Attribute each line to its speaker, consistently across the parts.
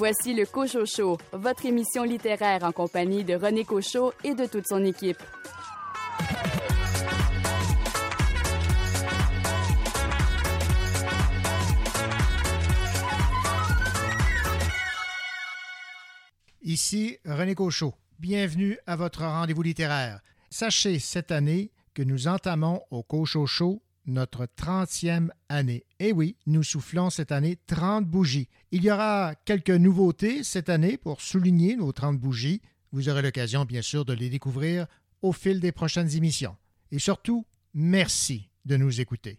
Speaker 1: Voici le Cochot Show, votre émission littéraire en compagnie de René Cochot et de toute son équipe.
Speaker 2: Ici René Cochot. Bienvenue à votre rendez-vous littéraire. Sachez cette année que nous entamons au Cochot Show notre 30e année. Et oui, nous soufflons cette année 30 bougies. Il y aura quelques nouveautés cette année pour souligner nos 30 bougies. Vous aurez l'occasion, bien sûr, de les découvrir au fil des prochaines émissions. Et surtout, merci de nous écouter.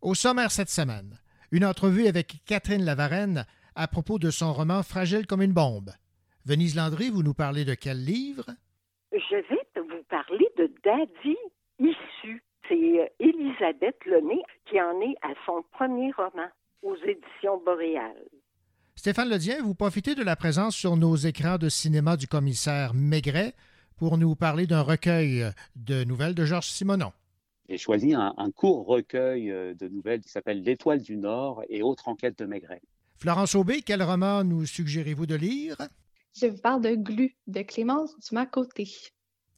Speaker 2: Au sommaire cette semaine, une entrevue avec Catherine Lavarenne à propos de son roman Fragile comme une bombe. Venise Landry, vous nous parlez de quel livre?
Speaker 3: Je vais vous parler de Daddy Issu. C'est Elisabeth Lemay qui en est à son premier roman aux éditions Boréal.
Speaker 2: Stéphane Ledien, vous profitez de la présence sur nos écrans de cinéma du commissaire Maigret pour nous parler d'un recueil de nouvelles de Georges Simonon.
Speaker 4: J'ai choisi un, un, court recueil euh, de nouvelles qui s'appelle L'Étoile du Nord et autres enquêtes de Maigret.
Speaker 2: Florence Aubé, quel roman nous suggérez-vous de lire?
Speaker 5: Je vous parle de Glu de Clémence Dumas-Côté.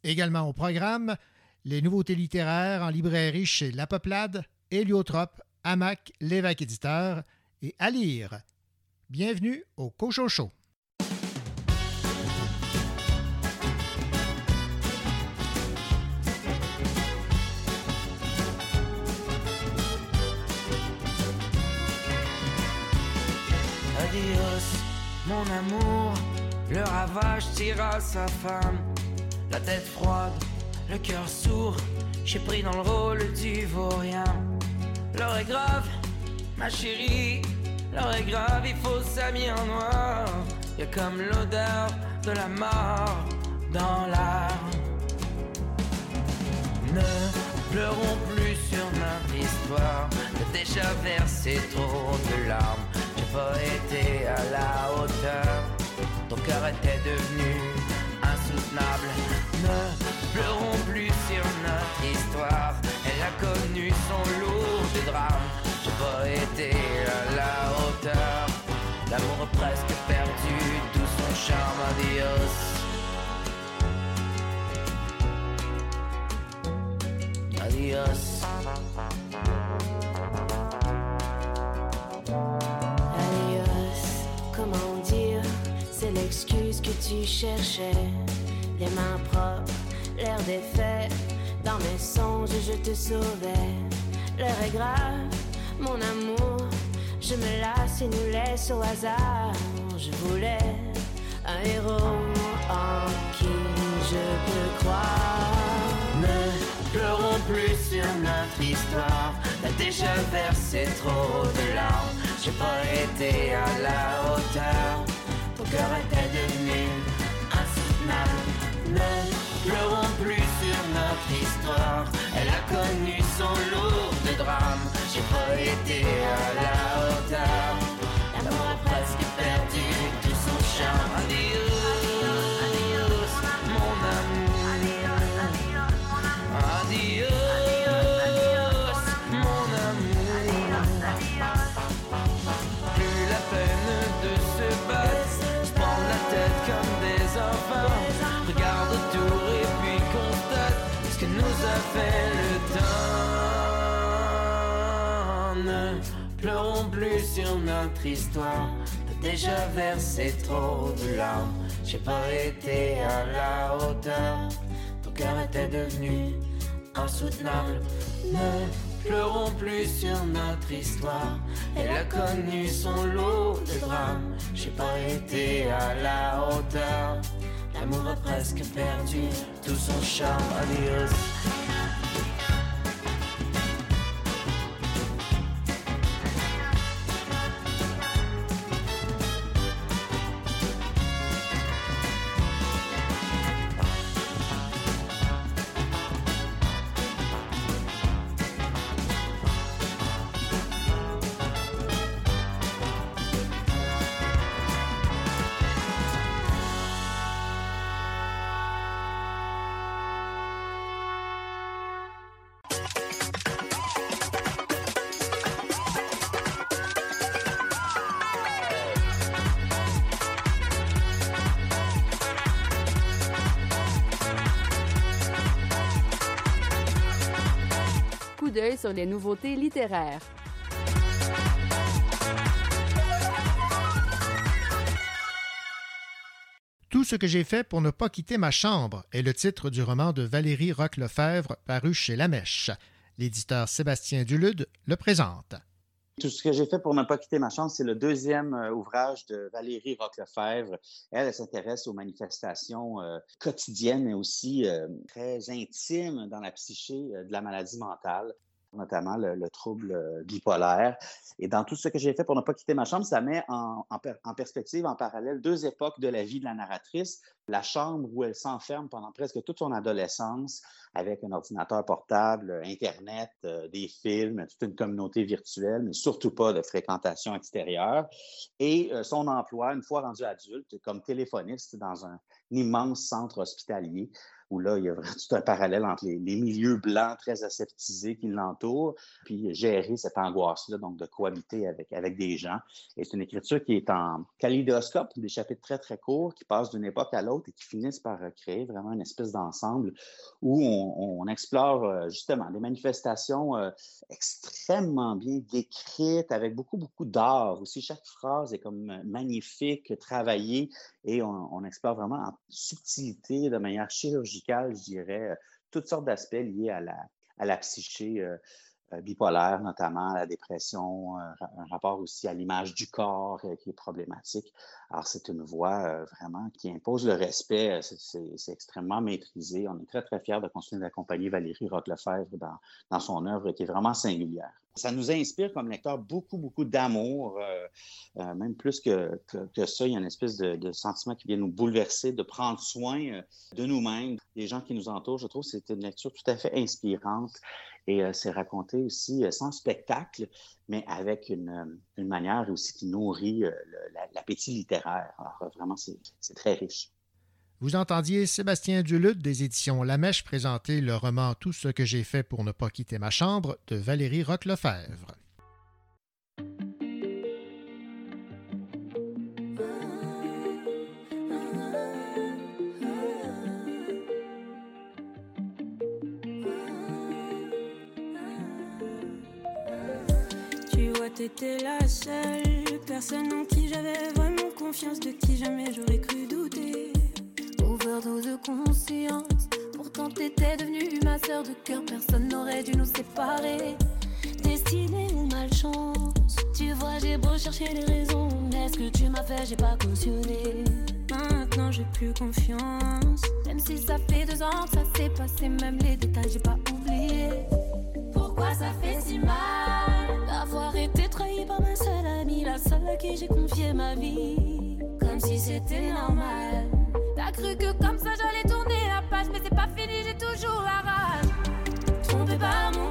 Speaker 2: Également au programme, les nouveautés littéraires en librairie chez La Peuplade, Héliotrope, Hamac, l'évêque éditeur et à lire. Bienvenue au Cochocho.
Speaker 6: Mon amour, le ravage tira sa femme, la tête froide, le cœur sourd, j'ai pris dans le rôle du vaurien. L'heure est grave, ma chérie, l'heure est grave, il faut s'habiller en noir. Y a comme l'odeur de la mort dans l'air. Ne pleurons plus sur notre histoire, j'ai déjà versé trop de larmes, j'ai pas été à la hauteur. Ton cœur était devenu insoutenable. Ne pleurons plus sur notre histoire. Elle a connu son lot de drames. J'ai pas été à la hauteur. L'amour presque perdu, tout son charme. Adios. Adios.
Speaker 7: l'excuse que tu cherchais. Les mains propres, l'air défait. Dans mes songes, je te sauvais. L'heure est grave, mon amour. Je me lasse et nous laisse au hasard. Je voulais un héros en qui je peux croire.
Speaker 6: Ne pleurons plus sur notre histoire. T'as déjà versé trop de larmes. J'ai pas été à la hauteur ton cœur était devenu insoutenable. Ne pleurons plus notre histoire. T'as déjà versé trop de larmes. J'ai pas été à la hauteur. Ton cœur était devenu insoutenable. Ne pleurons plus sur notre histoire. Elle a connu son lot de drames. J'ai pas été à la hauteur. L'amour a presque perdu tout son charme. Adios.
Speaker 1: Nouveautés littéraires.
Speaker 2: Tout ce que j'ai fait pour ne pas quitter ma chambre est le titre du roman de Valérie Roch-Lefebvre paru chez La Mèche. L'éditeur Sébastien Dulude le présente.
Speaker 8: Tout ce que j'ai fait pour ne pas quitter ma chambre, c'est le deuxième euh, ouvrage de Valérie Roquefebvre. Elle, elle s'intéresse aux manifestations euh, quotidiennes, mais aussi euh, très intimes dans la psyché de la maladie mentale notamment le, trouble euh, bipolaire. Et dans tout ce que j'ai fait pour ne pas quitter ma chambre, ça met en, perspective, en parallèle, deux époques de la vie de la narratrice. La chambre où elle s'enferme pendant presque toute son adolescence avec un ordinateur portable, Internet, euh, des films, toute une communauté virtuelle, mais surtout pas de fréquentation extérieure. Et euh, son emploi, une fois rendu adulte, comme téléphoniste dans un immense centre hospitalier où là, il y a vraiment tout un parallèle entre les, milieux blancs très aseptisés qui l'entourent, puis gérer cette angoisse-là, donc de cohabiter avec, avec des gens. Et c'est une écriture qui est en kaléidoscope, des chapitres très, très courts, qui passent d'une époque à l'autre et qui finissent par créer vraiment une espèce d'ensemble où on, explore euh, justement des manifestations euh, extrêmement bien décrites, avec beaucoup, beaucoup d'art. Aussi, chaque phrase est comme magnifique, travaillée, et on, on explore vraiment en subtilité, de manière chirurgicale je dirais, euh, toutes sortes d'aspects liés à la, à psyché euh, euh, bipolaire, notamment la dépression, un rapport aussi à l'image du corps qui est problématique. Alors, c'est une voie vraiment qui impose le respect. C'est extrêmement maîtrisé. On est très, très fiers de continuer d'accompagner Valérie Roque-Lefebvre dans, dans son œuvre qui est vraiment singulière. Ça nous inspire comme lecteur beaucoup, beaucoup d'amour, euh, euh, même plus que, que, ça. Il y a une espèce de, sentiment qui vient nous bouleverser, de prendre soin euh, de nous-mêmes, des gens qui nous entourent. Je trouve que c'est une lecture tout à fait inspirante et c'est raconté aussi sans spectacle, mais avec une, une, manière aussi qui nourrit l'appétit littéraire. Alors vraiment, c'est très riche.
Speaker 2: Vous entendiez Sébastien Duluth des éditions La Mèche présenter le roman Tout ce que j'ai fait pour ne pas quitter ma chambre de Valérie Roquelefebvre.
Speaker 9: T'étais la seule personne en qui j'avais vraiment confiance, de qui jamais j'aurais cru douter de conscience. Pourtant t'étais devenue ma sœur de cœur, personne n'aurait dû nous séparer. Destinée ou malchance, tu vois j'ai beau chercher les raisons, mais ce que tu m'as fait j'ai pas cautionné. Maintenant j'ai plus confiance, même si ça fait deux ans que ça s'est passé, même les détails j'ai pas oublié. Pourquoi ça fait si mal d'avoir été trahi par ma seule amie, la seule à qui j'ai confié ma vie, comme si c'était normal. T'as cru que comme ça j'allais tourner la page, mais c'est pas fini, j'ai toujours la rage. Trompé par mon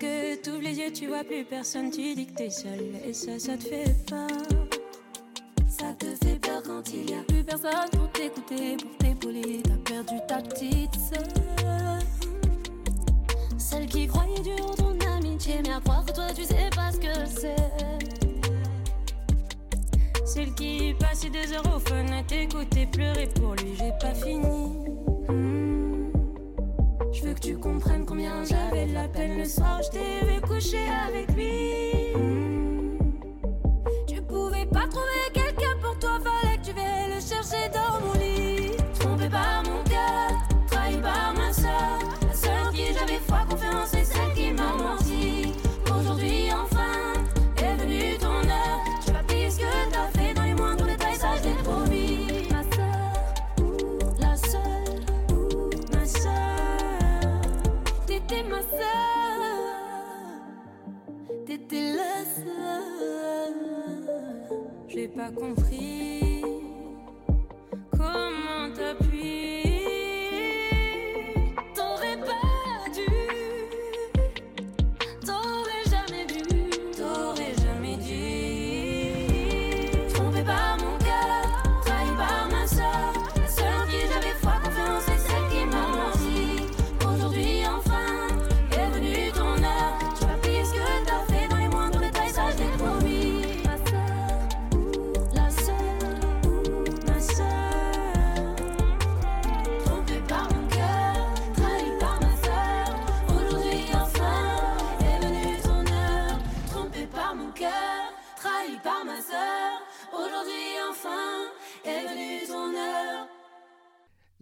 Speaker 9: Parce que t'ouvres les yeux, tu vois plus personne, tu dis que t'es seul. Et ça, ça te fait peur. Ça te fait peur quand il y a plus personne pour t'écouter, pour t'épauler. T'as perdu ta petite soeur. Celle qui croyait dur ton amitié, mais à croire toi tu sais pas ce que c'est. Celle qui passait des heures au fun à t'écouter pleurer pour lui, j'ai pas fini. Je veux que tu comprennes combien j'avais de la peine le soir. Je t'ai vu coucher avec lui. Pas compris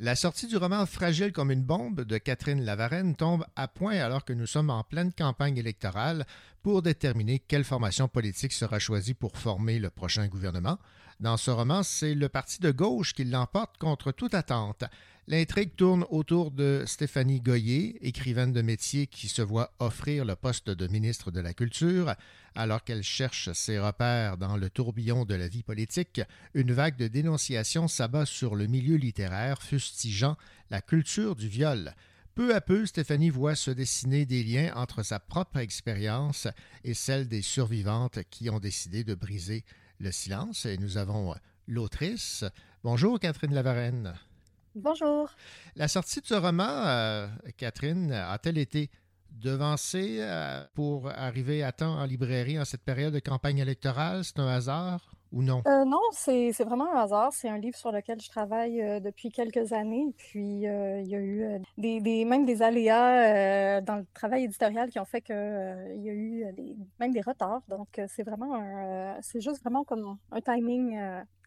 Speaker 9: La
Speaker 2: sortie du roman Fragile comme une bombe de Catherine Lavarenne tombe à point alors que nous sommes en pleine campagne électorale pour déterminer quelle formation politique sera choisie pour former le prochain gouvernement. Dans ce roman, c'est le parti de gauche qui l'emporte contre toute attente. L'intrigue tourne autour de Stéphanie Goyer, écrivaine de métier qui se voit offrir le poste de ministre de la Culture. Alors qu'elle cherche ses repères dans le tourbillon de la vie politique, une vague de dénonciations s'abat sur le milieu littéraire, fustigeant la culture du viol. Peu à peu, Stéphanie voit se dessiner des liens entre sa propre expérience et celle des survivantes qui ont décidé de briser le silence. Et nous avons l'autrice. Bonjour, Catherine Lavarenne.
Speaker 10: Bonjour.
Speaker 2: La sortie de ce roman, euh, Catherine, a-t-elle été devancée euh, pour arriver à temps en librairie en cette période de campagne électorale? C'est un hasard? Ou non?
Speaker 10: Euh, non, c'est vraiment un hasard. C'est un livre sur lequel je travaille depuis quelques années. Puis il y a eu des, même des aléas dans le travail éditorial qui ont fait qu'il y a eu même des retards. Donc c'est vraiment c'est juste vraiment comme un timing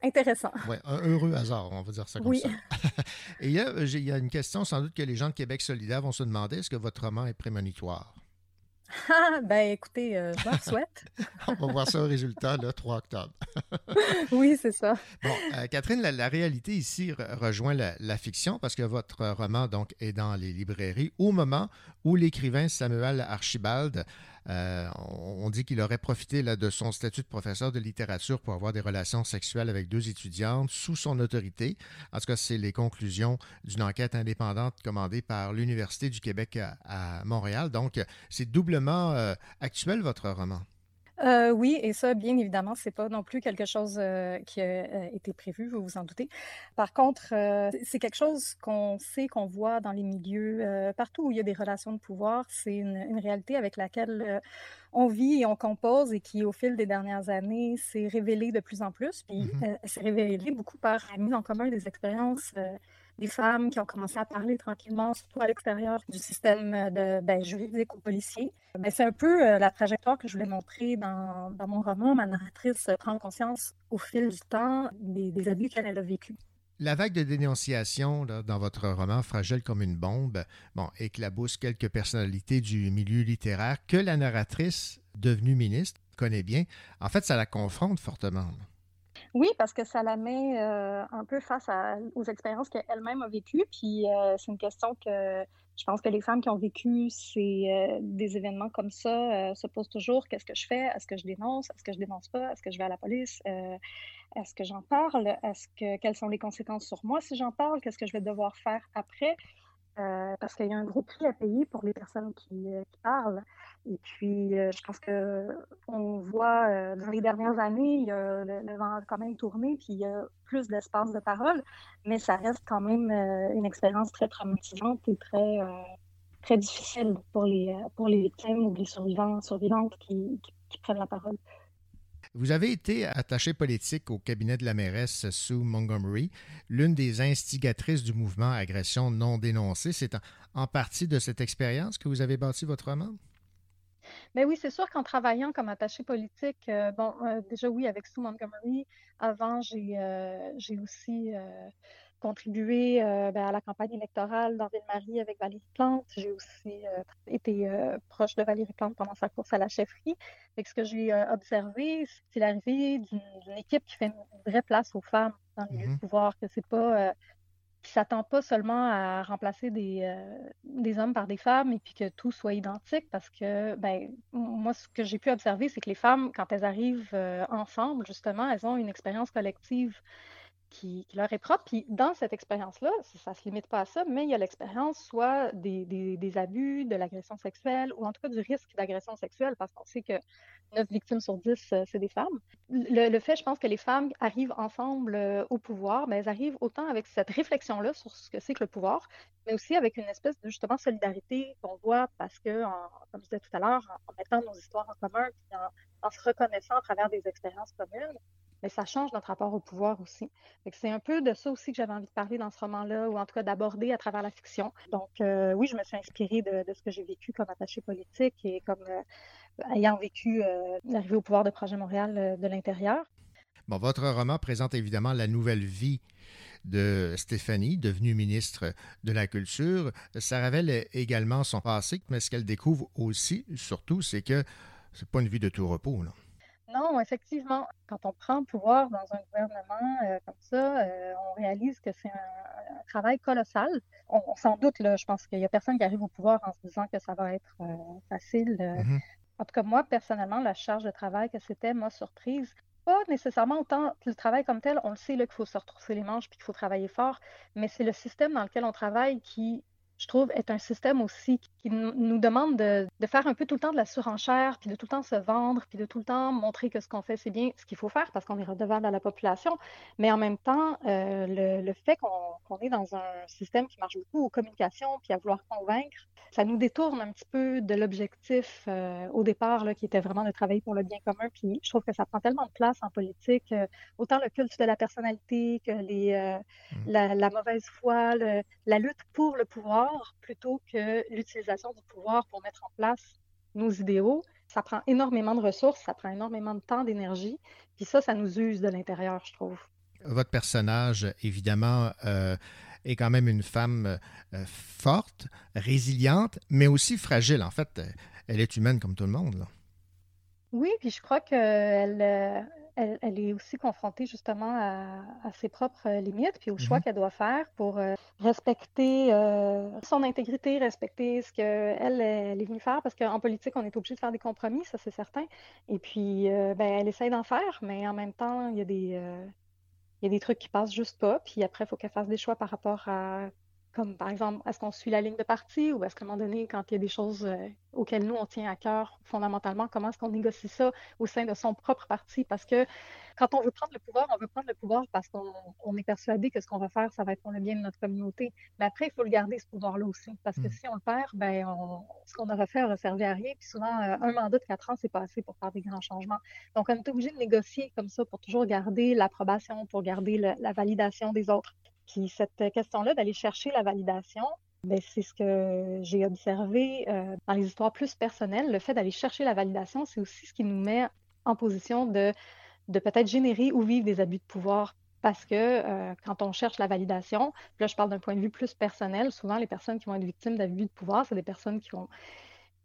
Speaker 10: intéressant.
Speaker 2: Oui, un heureux hasard, on va dire ça comme
Speaker 10: oui.
Speaker 2: ça. Et il y, a, il y, a, une question sans doute que les gens de Québec solidaire vont se demander, est-ce que votre roman est prémonitoire?
Speaker 10: Ah, ben écoutez, euh, je leur souhaite.
Speaker 2: on va voir ça au résultat, le 3 octobre.
Speaker 10: oui, c'est ça.
Speaker 2: Bon, euh, Catherine, la, réalité ici rejoint la, la, fiction parce que votre roman donc est dans les librairies au moment où l'écrivain Samuel Archibald euh, on dit qu'il aurait profité de son statut de professeur de littérature pour avoir des relations sexuelles avec deux étudiantes sous son autorité. En tout cas, c'est les conclusions d'une enquête indépendante commandée par l'Université du Québec à, Montréal. Donc, c'est doublement euh, actuel, votre roman.
Speaker 10: Euh, oui, et ça, bien évidemment, c'est pas non plus quelque chose euh, qui a euh, été prévu, vous vous en doutez. Par contre, c'est quelque chose qu'on sait, qu'on voit dans les milieux, partout où il y a des relations de pouvoir. C'est une, réalité avec laquelle on vit et on compose et qui, au fil des dernières années, s'est révélée de plus en plus. Puis, mm-hmm. s'est révélée beaucoup par la mise en commun des expériences des femmes qui ont commencé à parler tranquillement, surtout à l'extérieur du système de, ben, juridique ou policier. Ben, c'est un peu euh, la trajectoire que je voulais montrer dans, mon roman. Ma narratrice prend conscience au fil du temps des, des abus qu'elle a vécus.
Speaker 2: La vague de dénonciation dans votre roman Fragile comme une bombe bon, éclabousse quelques personnalités du milieu littéraire que la narratrice, devenue ministre, connaît bien. En fait, ça la confronte fortement.
Speaker 10: Oui, parce que ça la met euh, un peu face aux expériences qu'elle-même a vécues. Puis euh, c'est une question que je pense que les femmes qui ont vécu ces, euh, des événements comme ça se posent toujours. Qu'est-ce que je fais? Est-ce que je dénonce? Est-ce que je dénonce pas? Est-ce que je vais à la police? Est-ce que j'en parle? Est-ce que quelles sont les conséquences sur moi si j'en parle? Qu'est-ce que je vais devoir faire après? Euh, parce qu'il y a un gros prix à payer pour les personnes qui, euh, parlent. Et puis, euh, je pense que on voit dans les dernières années, il y a le, vent a quand même tourné, puis il y a plus d'espace de parole, mais ça reste quand même une expérience très traumatisante et très très difficile pour les pour les victimes ou les survivants survivantes qui prennent la parole.
Speaker 2: Vous avez été attaché politique au cabinet de la mairesse Sue Montgomery, l'une des instigatrices du mouvement Agression non dénoncée. C'est en, partie de cette expérience que vous avez bâti votre roman?
Speaker 10: Mais ben oui, c'est sûr qu'en travaillant comme attaché politique, euh, bon, euh, déjà oui, avec Sue Montgomery, avant, j'ai euh, aussi contribué euh, ben, à la campagne électorale dans Ville-Marie avec Valérie Plante. J'ai aussi euh, été euh, proche de Valérie Plante pendant sa course à la chefferie. Et ce que j'ai observé, c'est l'arrivée d'une équipe qui fait une vraie place aux femmes dans les lieux de mm-hmm. pouvoir, que c'est pas qui s'attend pas seulement à remplacer des, des hommes par des femmes et puis que tout soit identique parce que ben moi ce que j'ai pu observer c'est que les femmes quand elles arrivent ensemble justement elles ont une expérience collective qui, leur est propre. Puis dans cette expérience-là, ça ne se limite pas à ça, mais il y a l'expérience soit des, abus, de l'agression sexuelle, ou en tout cas du risque d'agression sexuelle, parce qu'on sait que 9 victimes sur 10, euh, c'est des femmes. Le, fait, je pense, que les femmes arrivent ensemble euh, au pouvoir, mais elles arrivent autant avec cette réflexion-là sur ce que c'est que le pouvoir, mais aussi avec une espèce de justement solidarité qu'on voit parce que, comme je disais tout à l'heure, en, mettant nos histoires en commun, puis en se reconnaissant à travers des expériences communes, mais ça change notre rapport au pouvoir aussi. C'est un peu de ça aussi que j'avais envie de parler dans ce roman-là, ou en tout cas d'aborder à travers la fiction. Donc euh, oui, je me suis inspirée de, ce que j'ai vécu comme attaché politique et comme, euh, ayant vécu l'arrivée au pouvoir de Projet Montréal de l'intérieur.
Speaker 2: Bon, votre roman présente évidemment la nouvelle vie de Stéphanie, devenue ministre de la Culture. Ça révèle également son passé, mais ce qu'elle découvre aussi, surtout, c'est que c'est pas une vie de tout repos.
Speaker 10: Non, effectivement, quand on prend le pouvoir dans un gouvernement euh, comme ça, euh, on réalise que c'est un, travail colossal. On, s'en doute, là, je pense qu'il n'y a personne qui arrive au pouvoir en se disant que ça va être euh, facile. Mm-hmm. En tout cas, moi, personnellement, la charge de travail que c'était m'a surprise. Pas nécessairement autant le travail comme tel, on le sait qu'il faut se retrousser les manches puis qu'il faut travailler fort, mais c'est le système dans lequel on travaille qui je trouve, est un système aussi qui nous demande de, faire un peu tout le temps de la surenchère, puis de tout le temps se vendre, puis de tout le temps montrer que ce qu'on fait, c'est bien ce qu'il faut faire parce qu'on est redevable à la population. Mais en même temps, euh, le, fait qu'on est dans un système qui marche beaucoup aux communications, puis à vouloir convaincre, ça nous détourne un petit peu de l'objectif euh, au départ, là, qui était vraiment de travailler pour le bien commun. Puis je trouve que ça prend tellement de place en politique, euh, autant le culte de la personnalité que les, mmh. la, mauvaise foi, la lutte pour le pouvoir plutôt que l'utilisation du pouvoir pour mettre en place nos idéaux. Ça prend énormément de ressources, ça prend énormément de temps, d'énergie, puis ça, ça nous use de l'intérieur, je trouve.
Speaker 2: Votre personnage, évidemment, euh, est quand même une femme euh, forte, résiliente, mais aussi fragile. En fait, elle est humaine comme tout le monde. Là.
Speaker 10: Oui, puis je crois qu'elle euh, elle, est aussi confrontée justement à, ses propres limites, puis aux choix mmh qu'elle doit faire pour euh, respecter euh, son intégrité, respecter ce qu'elle elle est venue faire, parce qu'en politique, on est obligé de faire des compromis, ça c'est certain. Et puis, ben, elle essaye d'en faire, mais en même temps, il y a des, il y a des trucs qui passent juste pas, puis après, il faut qu'elle fasse des choix par rapport à comme par exemple, est-ce qu'on suit la ligne de parti ou est-ce qu'à un moment donné, quand il y a des choses euh, auxquelles nous, on tient à cœur fondamentalement, comment est-ce qu'on négocie ça au sein de son propre parti? Parce que quand on veut prendre le pouvoir, on veut prendre le pouvoir parce qu'on est persuadé que ce qu'on va faire, ça va être pour le bien de notre communauté. Mais après, il faut le garder, ce pouvoir-là aussi. Parce que mmh. si on le perd, ben, ce qu'on aura fait aura servi à rien. Puis souvent, euh, un mandat de quatre ans, c'est pas assez pour faire des grands changements. Donc, on est obligé de négocier comme ça pour toujours garder l'approbation, pour garder la validation des autres. Puis cette question-là d'aller chercher la validation, ben, c'est ce que j'ai observé euh, dans les histoires plus personnelles. Le fait d'aller chercher la validation, c'est aussi ce qui nous met en position de, de peut-être générer ou vivre des abus de pouvoir. Parce que euh, quand on cherche la validation, là je parle d'un point de vue plus personnel, souvent les personnes qui vont être victimes d'abus de pouvoir, c'est des personnes qui vont,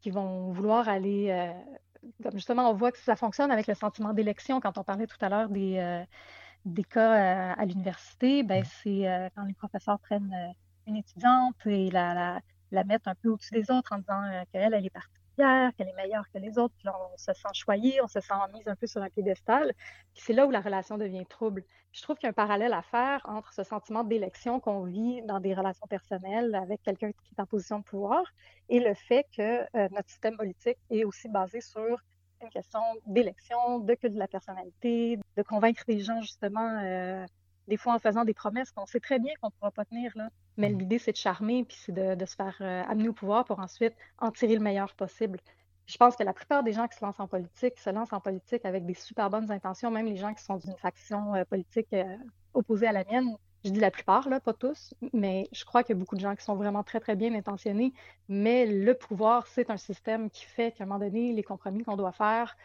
Speaker 10: qui vont vouloir aller, euh, justement on voit que ça fonctionne avec le sentiment d'élection quand on parlait tout à l'heure des des cas à, l'université, ben, mmh. c'est euh, quand les professeurs prennent euh, une étudiante et la, la, mettent un peu au-dessus des autres en disant euh, qu'elle, elle est particulière, qu'elle est meilleure que les autres, puis on se sent choyé, on se sent mise un peu sur un piédestal. Puis c'est là où la relation devient trouble. je trouve qu'il y a un parallèle à faire entre ce sentiment d'élection qu'on vit dans des relations personnelles avec quelqu'un qui est en position de pouvoir et le fait que notre système politique est aussi basé sur une question d'élection, de que de la personnalité, de convaincre les gens justement, euh, des fois en faisant des promesses qu'on sait très bien qu'on ne pourra pas tenir. Là. Mais mm. l'idée, c'est de charmer, puis c'est de, se faire euh, amener au pouvoir pour ensuite en tirer le meilleur possible. Je pense que la plupart des gens qui se lancent en politique se lancent en politique avec des super bonnes intentions, même les gens qui sont d'une faction euh, politique opposée à la mienne je dis la plupart, là, pas tous, mais je crois qu'il y a beaucoup de gens qui sont vraiment très, très bien intentionnés. Mais le pouvoir, c'est un système qui fait qu'à un moment donné, les compromis qu'on doit faire,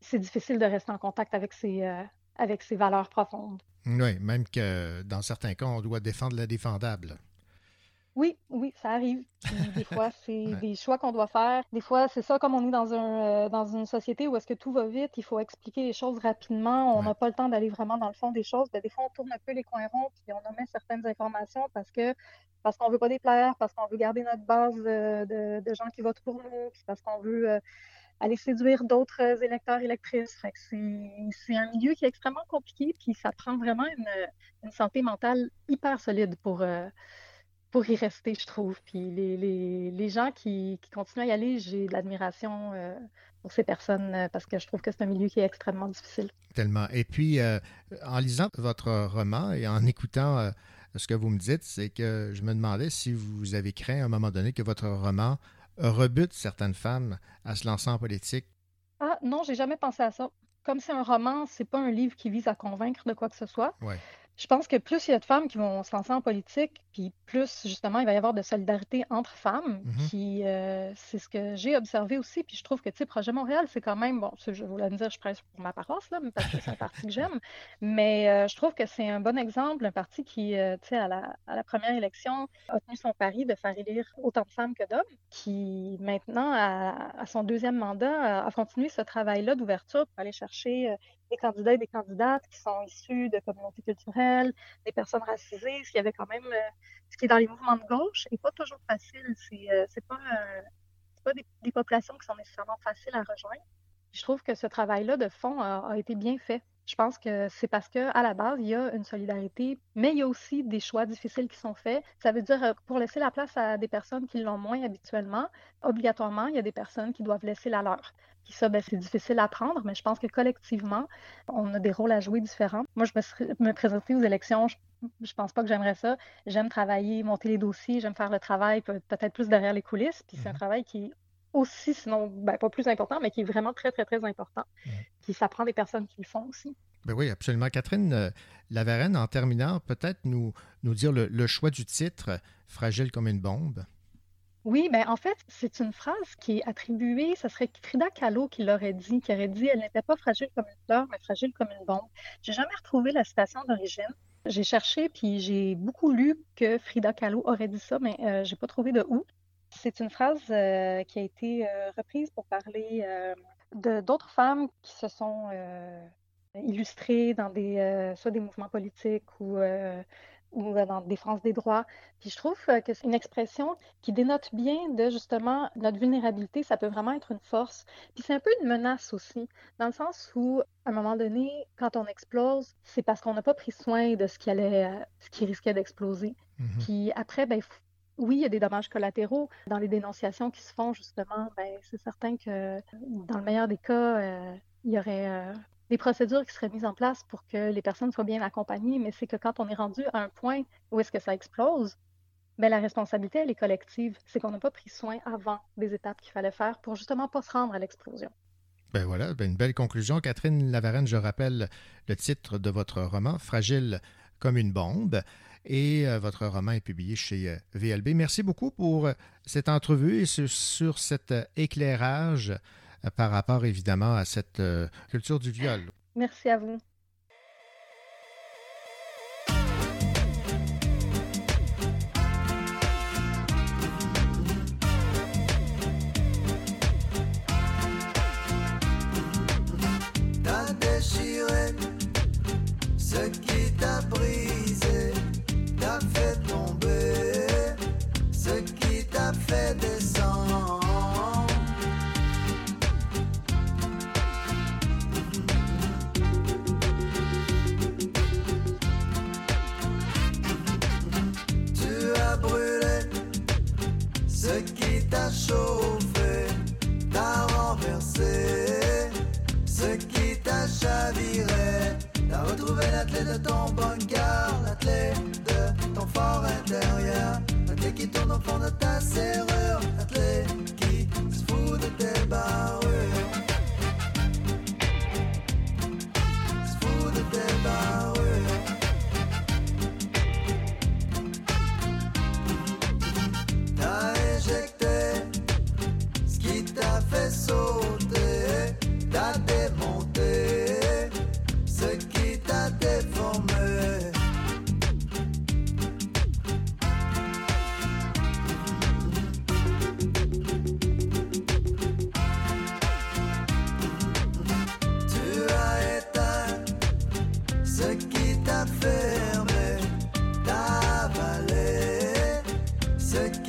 Speaker 10: c'est difficile de rester en contact avec ses, euh, avec ses valeurs profondes.
Speaker 2: Oui, même que dans certains cas, on doit défendre le défendable.
Speaker 10: Oui, oui, ça arrive. des fois, c'est des choix qu'on doit faire. Des fois, c'est ça, comme on est dans, un, euh, dans une société où est-ce que tout va vite, il faut expliquer les choses rapidement. On n'a pas le temps d'aller vraiment dans le fond des choses. Ben, des fois, on tourne un peu les coins ronds puis on omet certaines informations parce que parce qu'on veut pas déplaire, parce qu'on veut garder notre base de, de, gens qui votent pour nous, parce qu'on veut euh, aller séduire d'autres électeurs, électrices. c'est un milieu qui est extrêmement compliqué, puis ça prend vraiment une, une santé mentale hyper solide pour, euh, pour y rester, je trouve. Puis les, les, les gens qui, qui, continuent à y aller, j'ai de l'admiration euh, pour ces personnes euh, parce que je trouve que c'est un milieu qui est extrêmement difficile.
Speaker 2: Tellement. Et puis, euh, en lisant votre roman et en écoutant ce que vous me dites, c'est que je me demandais si vous avez craint à un moment donné que votre roman rebute certaines femmes à se lancer en politique.
Speaker 10: Ah non, j'ai jamais pensé à ça. Comme c'est un roman, c'est pas un livre qui vise à convaincre de quoi que ce soit.
Speaker 2: Ouais.
Speaker 10: Je pense que plus il y a de femmes qui vont se lancer en politique, puis plus justement il va y avoir de solidarité entre femmes, qui euh, c'est ce que j'ai observé aussi, puis je trouve que tu sais Projet Montréal, c'est quand même bon, je voulais me dire je presse pour ma paroisse là, mais parce que c'est un parti que j'aime, mais euh, je trouve que c'est un bon exemple, un parti qui euh, tu sais à la, à la première élection a tenu son pari de faire élire autant de femmes que d'hommes, qui maintenant à, à son deuxième mandat a, a continué ce travail-là d'ouverture pour aller chercher des candidats et des candidates qui sont issus de communautés culturelles, des personnes racisées, ce qui avait quand même, euh, ce qui est dans les mouvements de gauche est pas toujours facile. C'est euh, c'est pas, euh, des populations qui sont nécessairement faciles à rejoindre. Je trouve que ce travail-là de fond a, a été bien fait. Je pense que c'est parce que à la base, il y a une solidarité, mais il y a aussi des choix difficiles qui sont faits. Ça veut dire, euh, pour laisser la place à des personnes qui l'ont moins habituellement, obligatoirement, il y a des personnes qui doivent laisser la leur. Puis ça, ben, c'est difficile à prendre, mais je pense que collectivement, on a des rôles à jouer différents. Moi, je me, serais- me présenter aux élections, je, je pense pas que j'aimerais ça. J'aime travailler, monter les dossiers, j'aime faire le travail, peut- peut-être plus derrière les coulisses. Puis c'est un travail qui aussi, sinon, ben, pas plus important, mais qui est vraiment très, très, très important. Puis ça prend des personnes qui le font aussi.
Speaker 2: Ben oui, absolument. Catherine euh, Lavarenne, en terminant, peut-être nous, nous dire le, le choix du titre, Fragile comme une bombe.
Speaker 10: Oui, ben en fait, c'est une phrase qui est attribuée, ce serait Frida Kahlo qui l'aurait dit, qui aurait dit elle n'était pas fragile comme une fleur, mais fragile comme une bombe. J'ai jamais retrouvé la citation d'origine. J'ai cherché, puis j'ai beaucoup lu que Frida Kahlo aurait dit ça, mais euh, j'ai pas trouvé de où. C'est une phrase euh, qui a été euh, reprise pour parler euh, de d'autres femmes qui se sont illustrées dans des soit des mouvements politiques ou ou dans la défense des droits. Puis je trouve que c'est une expression qui dénote bien de justement notre vulnérabilité. Ça peut vraiment être une force. Puis c'est un peu une menace aussi, dans le sens où, à un moment donné, quand on explose, c'est parce qu'on n'a pas pris soin de ce qui allait, ce qui risquait d'exploser.
Speaker 2: Mhm.
Speaker 10: Puis après, ben, oui, il y a des dommages collatéraux. Dans les dénonciations qui se font, justement, ben, c'est certain que dans le meilleur des cas, euh, il y aurait euh, des procédures qui seraient mises en place pour que les personnes soient bien accompagnées. Mais c'est que quand on est rendu à un point où est-ce que ça explose, ben, la responsabilité, elle est collective. C'est qu'on n'a pas pris soin avant des étapes qu'il fallait faire pour justement pas se rendre à l'explosion.
Speaker 2: Ben voilà, ben une belle conclusion. Catherine Lavarenne, je rappelle le titre de votre roman, Fragile comme une bombe. Et euh, votre roman est publié chez euh, VLB. Merci beaucoup pour euh, cette entrevue et sur, cet éclairage par rapport évidemment à cette culture du viol.
Speaker 10: Merci à vous.
Speaker 11: Chauffé, t'as renversé ce qui t'a chaviré. T'as retrouvé la de ton bunker, la clé de ton fort intérieur, la qui tourne au fond de ta serrure, la qui se fout de tes barrures. Se fout de tes barrures. Ce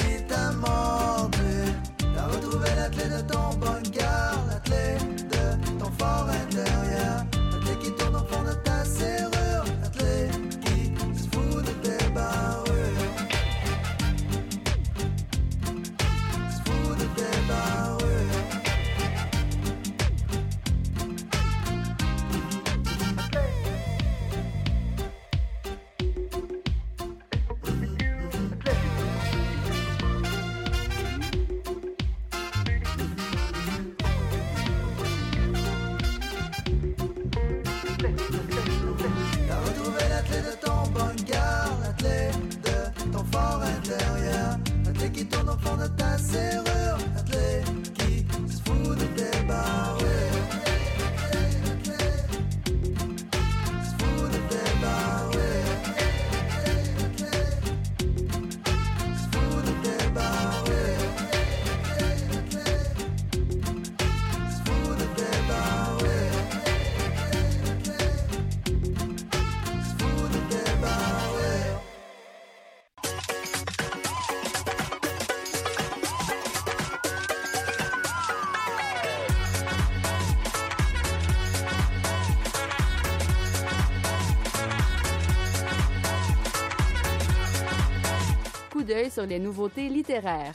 Speaker 1: sur les nouveautés littéraires.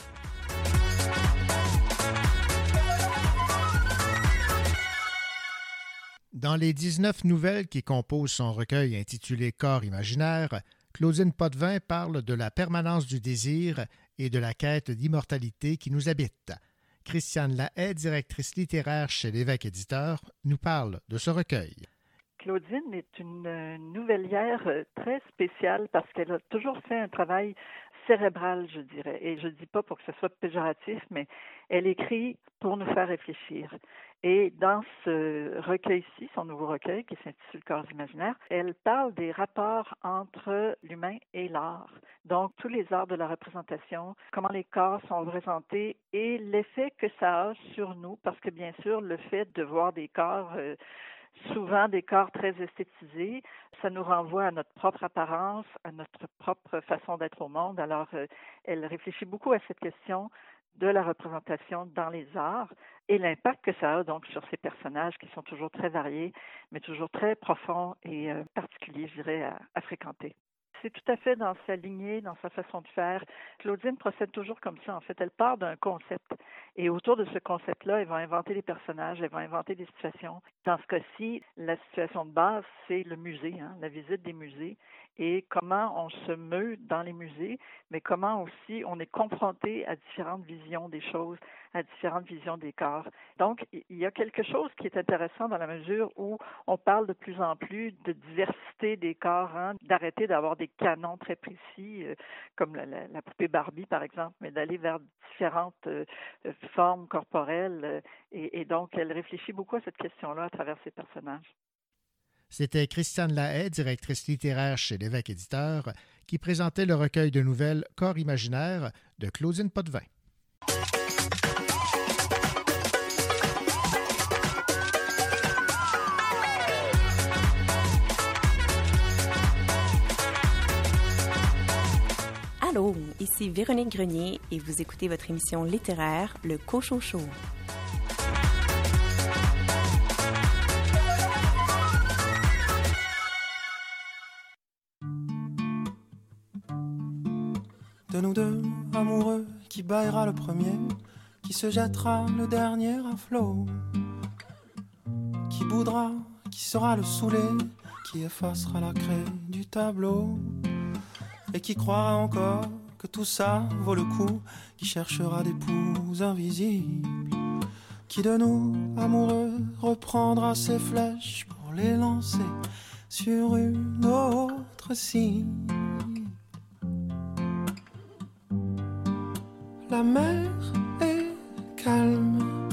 Speaker 2: Dans les 19 nouvelles qui composent son recueil intitulé Corps imaginaire, Claudine Potvin parle de la permanence du désir et de la quête d'immortalité qui nous habite. Christiane Lahaye, directrice littéraire chez l'évêque éditeur, nous parle de ce recueil.
Speaker 12: Claudine est une nouvelière euh, très spéciale parce qu'elle a toujours fait un travail cérébral, je dirais. Et je ne dis pas pour que ce soit péjoratif, mais elle écrit pour nous faire réfléchir. Et dans ce recueil-ci, son nouveau recueil qui s'intitule Corps imaginaires, elle parle des rapports entre l'humain et l'art. Donc, tous les arts de la représentation, comment les corps sont représentés et l'effet que ça a sur nous, parce que bien sûr, le fait de voir des corps euh, souvent des corps très esthétisés. Ça nous renvoie à notre propre apparence, à notre propre façon d'être au monde. Alors, euh, elle réfléchit beaucoup à cette question de la représentation dans les arts et l'impact que ça a donc sur ces personnages qui sont toujours très variés, mais toujours très profonds et euh, particuliers, je dirais, à fréquenter c'est tout à fait dans sa lignée, dans sa façon de faire. Claudine procède toujours comme ça. En fait, elle part d'un concept. Et autour de ce concept-là, elle va inventer des personnages, elle va inventer des situations. Dans ce cas-ci, la situation de base, c'est le musée, hein, la visite des musées et comment on se meut dans les musées, mais comment aussi on est confronté à différentes visions des choses, à différentes visions des corps. Donc, il y a quelque chose qui est intéressant dans la mesure où on parle de plus en plus de diversité des corps, hein, d'arrêter d'avoir des canons très précis, euh, comme la, poupée Barbie, par exemple, mais d'aller vers différentes euh, euh, formes corporelles. et donc, elle réfléchit beaucoup à cette question-là à travers ses personnages.
Speaker 2: C'était Christiane Lahaye, directrice littéraire chez l'évêque éditeur, qui présentait le recueil de nouvelles Corps imaginaire de Claudine Potvin.
Speaker 13: Ici Véronique Grenier et vous écoutez votre émission littéraire Le Cochon Show.
Speaker 14: de nous deux, amoureux, qui baillera le premier, qui se jettera le dernier à flot, qui boudra, qui sera le saoulé, qui effacera la craie du tableau, et qui croira encore que tout ça vaut le coup, qui cherchera poux invisibles, qui de nous, amoureux, reprendra ses flèches pour les lancer sur une autre cible. La mer est calme,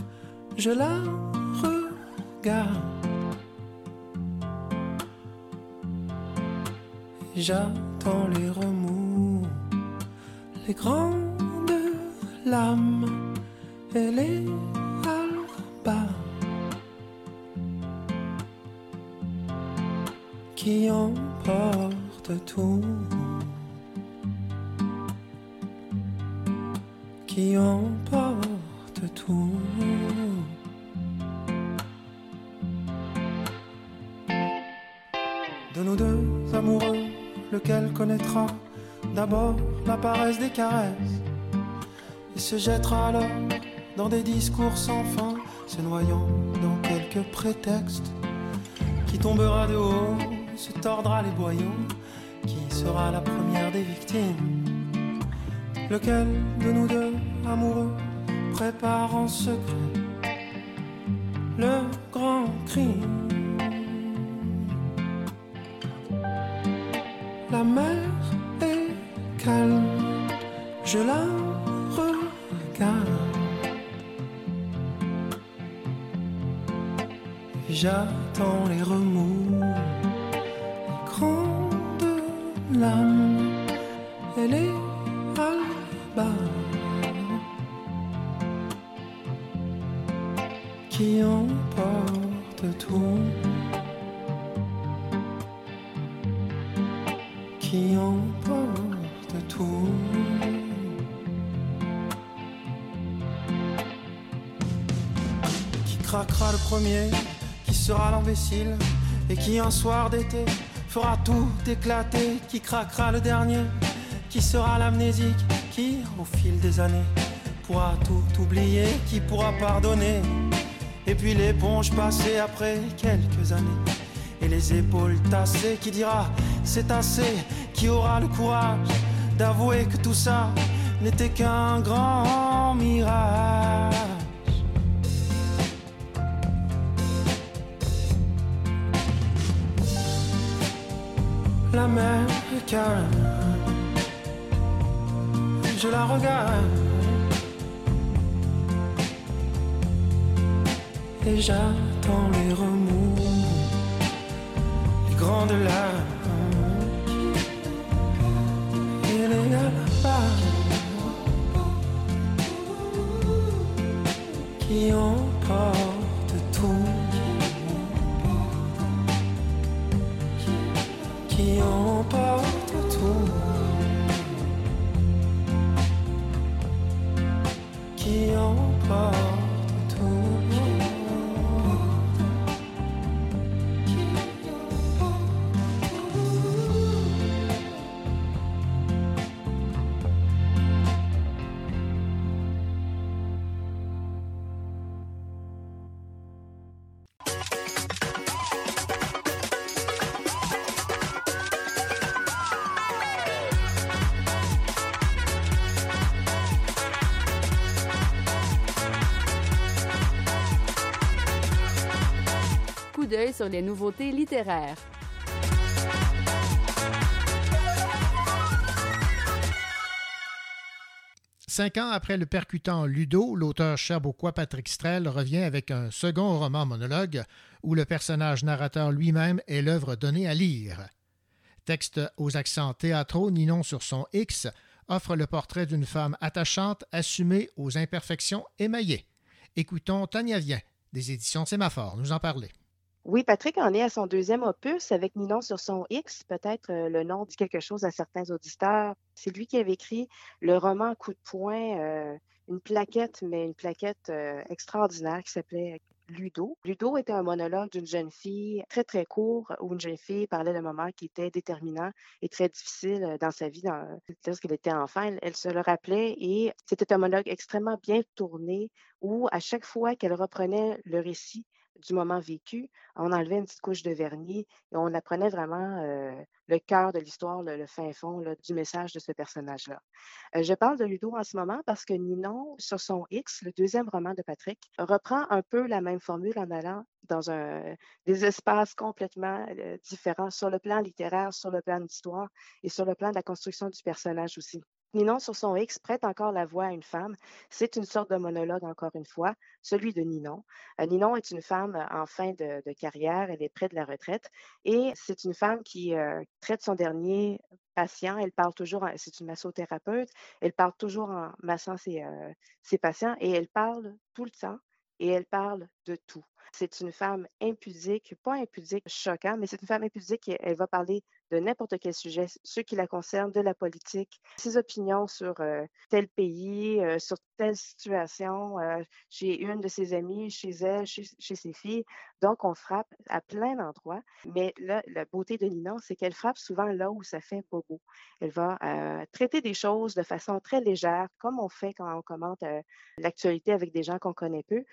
Speaker 14: je la regarde. J'attends les remous, les grandes lames et les albas qui emportent tout. qui emporte tout. De nous deux amoureux, lequel connaîtra d'abord la paresse des caresses. Et se jettera alors dans des discours sans fin, se noyant dans quelques prétextes qui tombera de haut, se tordra les boyaux, qui sera la première des victimes. Lequel de nous deux amoureux prépare en secret le grand crime? La je la regarde. J'attends les remous, les grandes et qui un soir d'été fera tout éclater, qui craquera le dernier qui sera l'amnésique Qui, au fil des années, pourra tout oublier Qui pourra pardonner Et puis l'éponge passée après quelques années. Et les épaules tassées, qui dira c'est assez Qui aura le courage d'avouer que tout ça n'était qu'un grand mirage je la regarde. Et j'attends les remous, les grandes larmes. Et les galapas qui emportent
Speaker 1: les nouveautés littéraires.
Speaker 2: Cinq ans après le percutant Ludo, l'auteur cherbourgois Patrick Strel revient avec un second roman monologue où le personnage narrateur lui-même est l'œuvre donnée à lire. Texte aux accents théâtraux, Ninon sur son X offre le portrait d'une femme attachante, assumée aux imperfections émaillées. Écoutons Tania Vien, des éditions Sémaphore, nous en parler.
Speaker 15: Oui, Patrick en est à son deuxième opus avec Ninon sur son X. Peut-être euh, le nom dit quelque chose à certains auditeurs. C'est lui qui avait écrit le roman Coup de poing, euh, une plaquette, mais une plaquette euh, extraordinaire qui s'appelait Ludo. Ludo était un monologue d'une jeune fille très, très court où une jeune fille parlait d'un moment qui était déterminant et très difficile dans sa vie lorsqu'elle était enfant. Elle, elle se le rappelait et c'était un monologue extrêmement bien tourné où à chaque fois qu'elle reprenait le récit du moment vécu, on enlevait une petite couche de vernis et on apprenait vraiment euh, le cœur de l'histoire, le, fin fond du message de ce personnage-là. Euh, je parle de Ludo en ce moment parce que Ninon, sur son X, le deuxième roman de Patrick, reprend un peu la même formule en allant dans des espaces complètement euh, différents sur le plan littéraire, sur le plan d'histoire et sur le plan de la construction du personnage aussi. Ninon, sur son X, prête encore la voix à une femme. C'est une sorte de monologue, encore une fois, celui de Ninon. Euh, Ninon est une femme en fin de, carrière, elle est près de la retraite et c'est une femme qui euh, traite son dernier patient. Elle parle toujours, c'est une massothérapeute, elle parle toujours en massant euh, ses patients et elle parle tout le temps et elle parle de tout. C'est une femme impudique, pas impudique choquant, mais c'est une femme impudique elle va parler de n'importe quel sujet, ceux qui la concernent, de la politique, ses opinions sur euh, tel pays, euh, sur telle situation, euh, chez une de ses amies, chez elle, chez, ses filles. Donc, on frappe à plein d'endroits. Mais là, la beauté de Ninon, c'est qu'elle frappe souvent là où ça fait bobo. Elle va traiter des choses de façon très légère, comme on fait quand on commente l'actualité avec des gens qu'on connaît peu,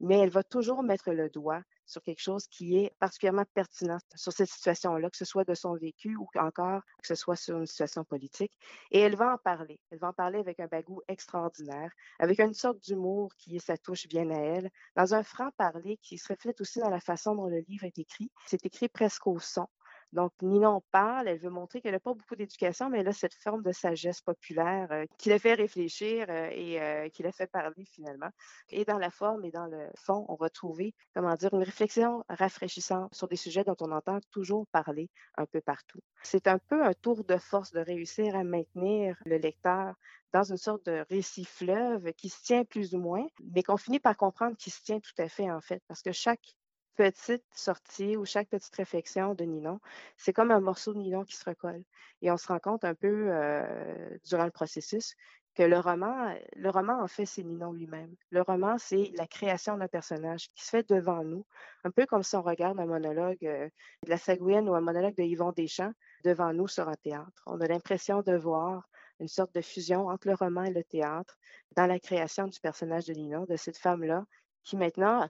Speaker 15: mais elle va toujours mettre le doigt sur quelque chose qui est particulièrement pertinent sur cette situation-là, que ce soit de son vécu ou encore que ce soit sur une situation politique. Et elle va en parler. Elle va en parler avec un bagou extraordinaire, avec une sorte d'humour qui sa touche bien à elle, dans un franc-parler qui se reflète aussi dans la façon dont le livre est écrit. C'est écrit presque au son. Donc, Ninon parle, elle veut montrer qu'elle n'a pas beaucoup d'éducation, mais elle a cette forme de sagesse populaire euh, qui la fait réfléchir euh, et euh, qui la fait parler finalement. Et dans la forme et dans le fond, on va trouver, comment dire, une réflexion rafraîchissante sur des sujets dont on entend toujours parler un peu partout. C'est un peu un tour de force de réussir à maintenir le lecteur dans une sorte de récit fleuve qui se tient plus ou moins, mais qu'on finit par comprendre qu'il se tient tout à fait en fait, parce que chaque petite sortie ou chaque petite réflexion de Ninon, c'est comme un morceau de Ninon qui se recolle. Et on se rend compte un peu euh, durant le processus que le roman, le roman en fait, c'est Ninon lui-même. Le roman, c'est la création d'un personnage qui se fait devant nous, un peu comme si on regarde un monologue euh, de la Sagouine ou un monologue de Yvon Deschamps devant nous sur un théâtre. On a l'impression de voir une sorte de fusion entre le roman et le théâtre dans la création du personnage de Ninon, de cette femme-là, qui maintenant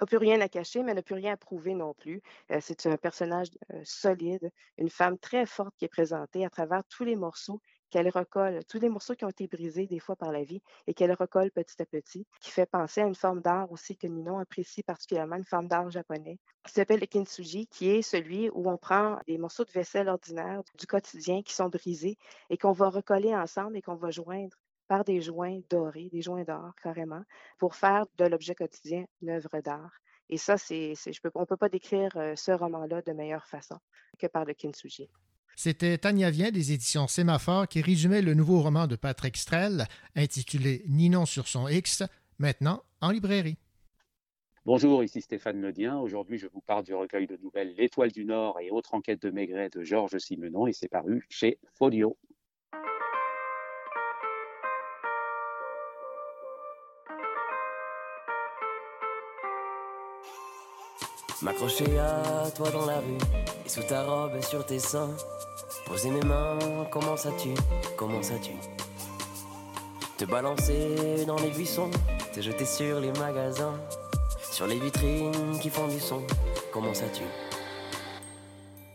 Speaker 15: n'a plus rien à cacher, mais n'a plus rien à prouver non plus. Euh, c'est un personnage euh, solide, une femme très forte qui est présentée à travers tous les morceaux qu'elle recolle, tous les morceaux qui ont été brisés des fois par la vie et qu'elle recolle petit à petit, qui fait penser à une forme d'art aussi que Ninon apprécie particulièrement, une forme d'art japonais, qui s'appelle le kintsugi, qui est celui où on prend des morceaux de vaisselle ordinaire du quotidien qui sont brisés et qu'on va recoller ensemble et qu'on va joindre par des joints dorés, des joints d'or carrément, pour faire de l'objet quotidien une œuvre d'art. Et ça, c'est, on ne peut pas décrire euh, ce roman-là de meilleure façon que par le kintsugi.
Speaker 2: C'était Tania Vien des éditions Sémaphore qui résumait le nouveau roman de Patrick Strel intitulé Ninon sur son X, maintenant en librairie.
Speaker 4: Bonjour, ici Stéphane Ledien. Aujourd'hui, je vous parle du recueil de nouvelles L'Étoile du Nord et autres enquêtes de Maigret de Georges Simenon et c'est paru chez Folio.
Speaker 16: M'accrocher à toi dans la rue et sous ta robe et sur tes seins. Poser mes mains, comment ça tue, comment ça tue. Te balancer dans les buissons, te jeter sur les magasins, sur les vitrines qui font du son, comment ça tue.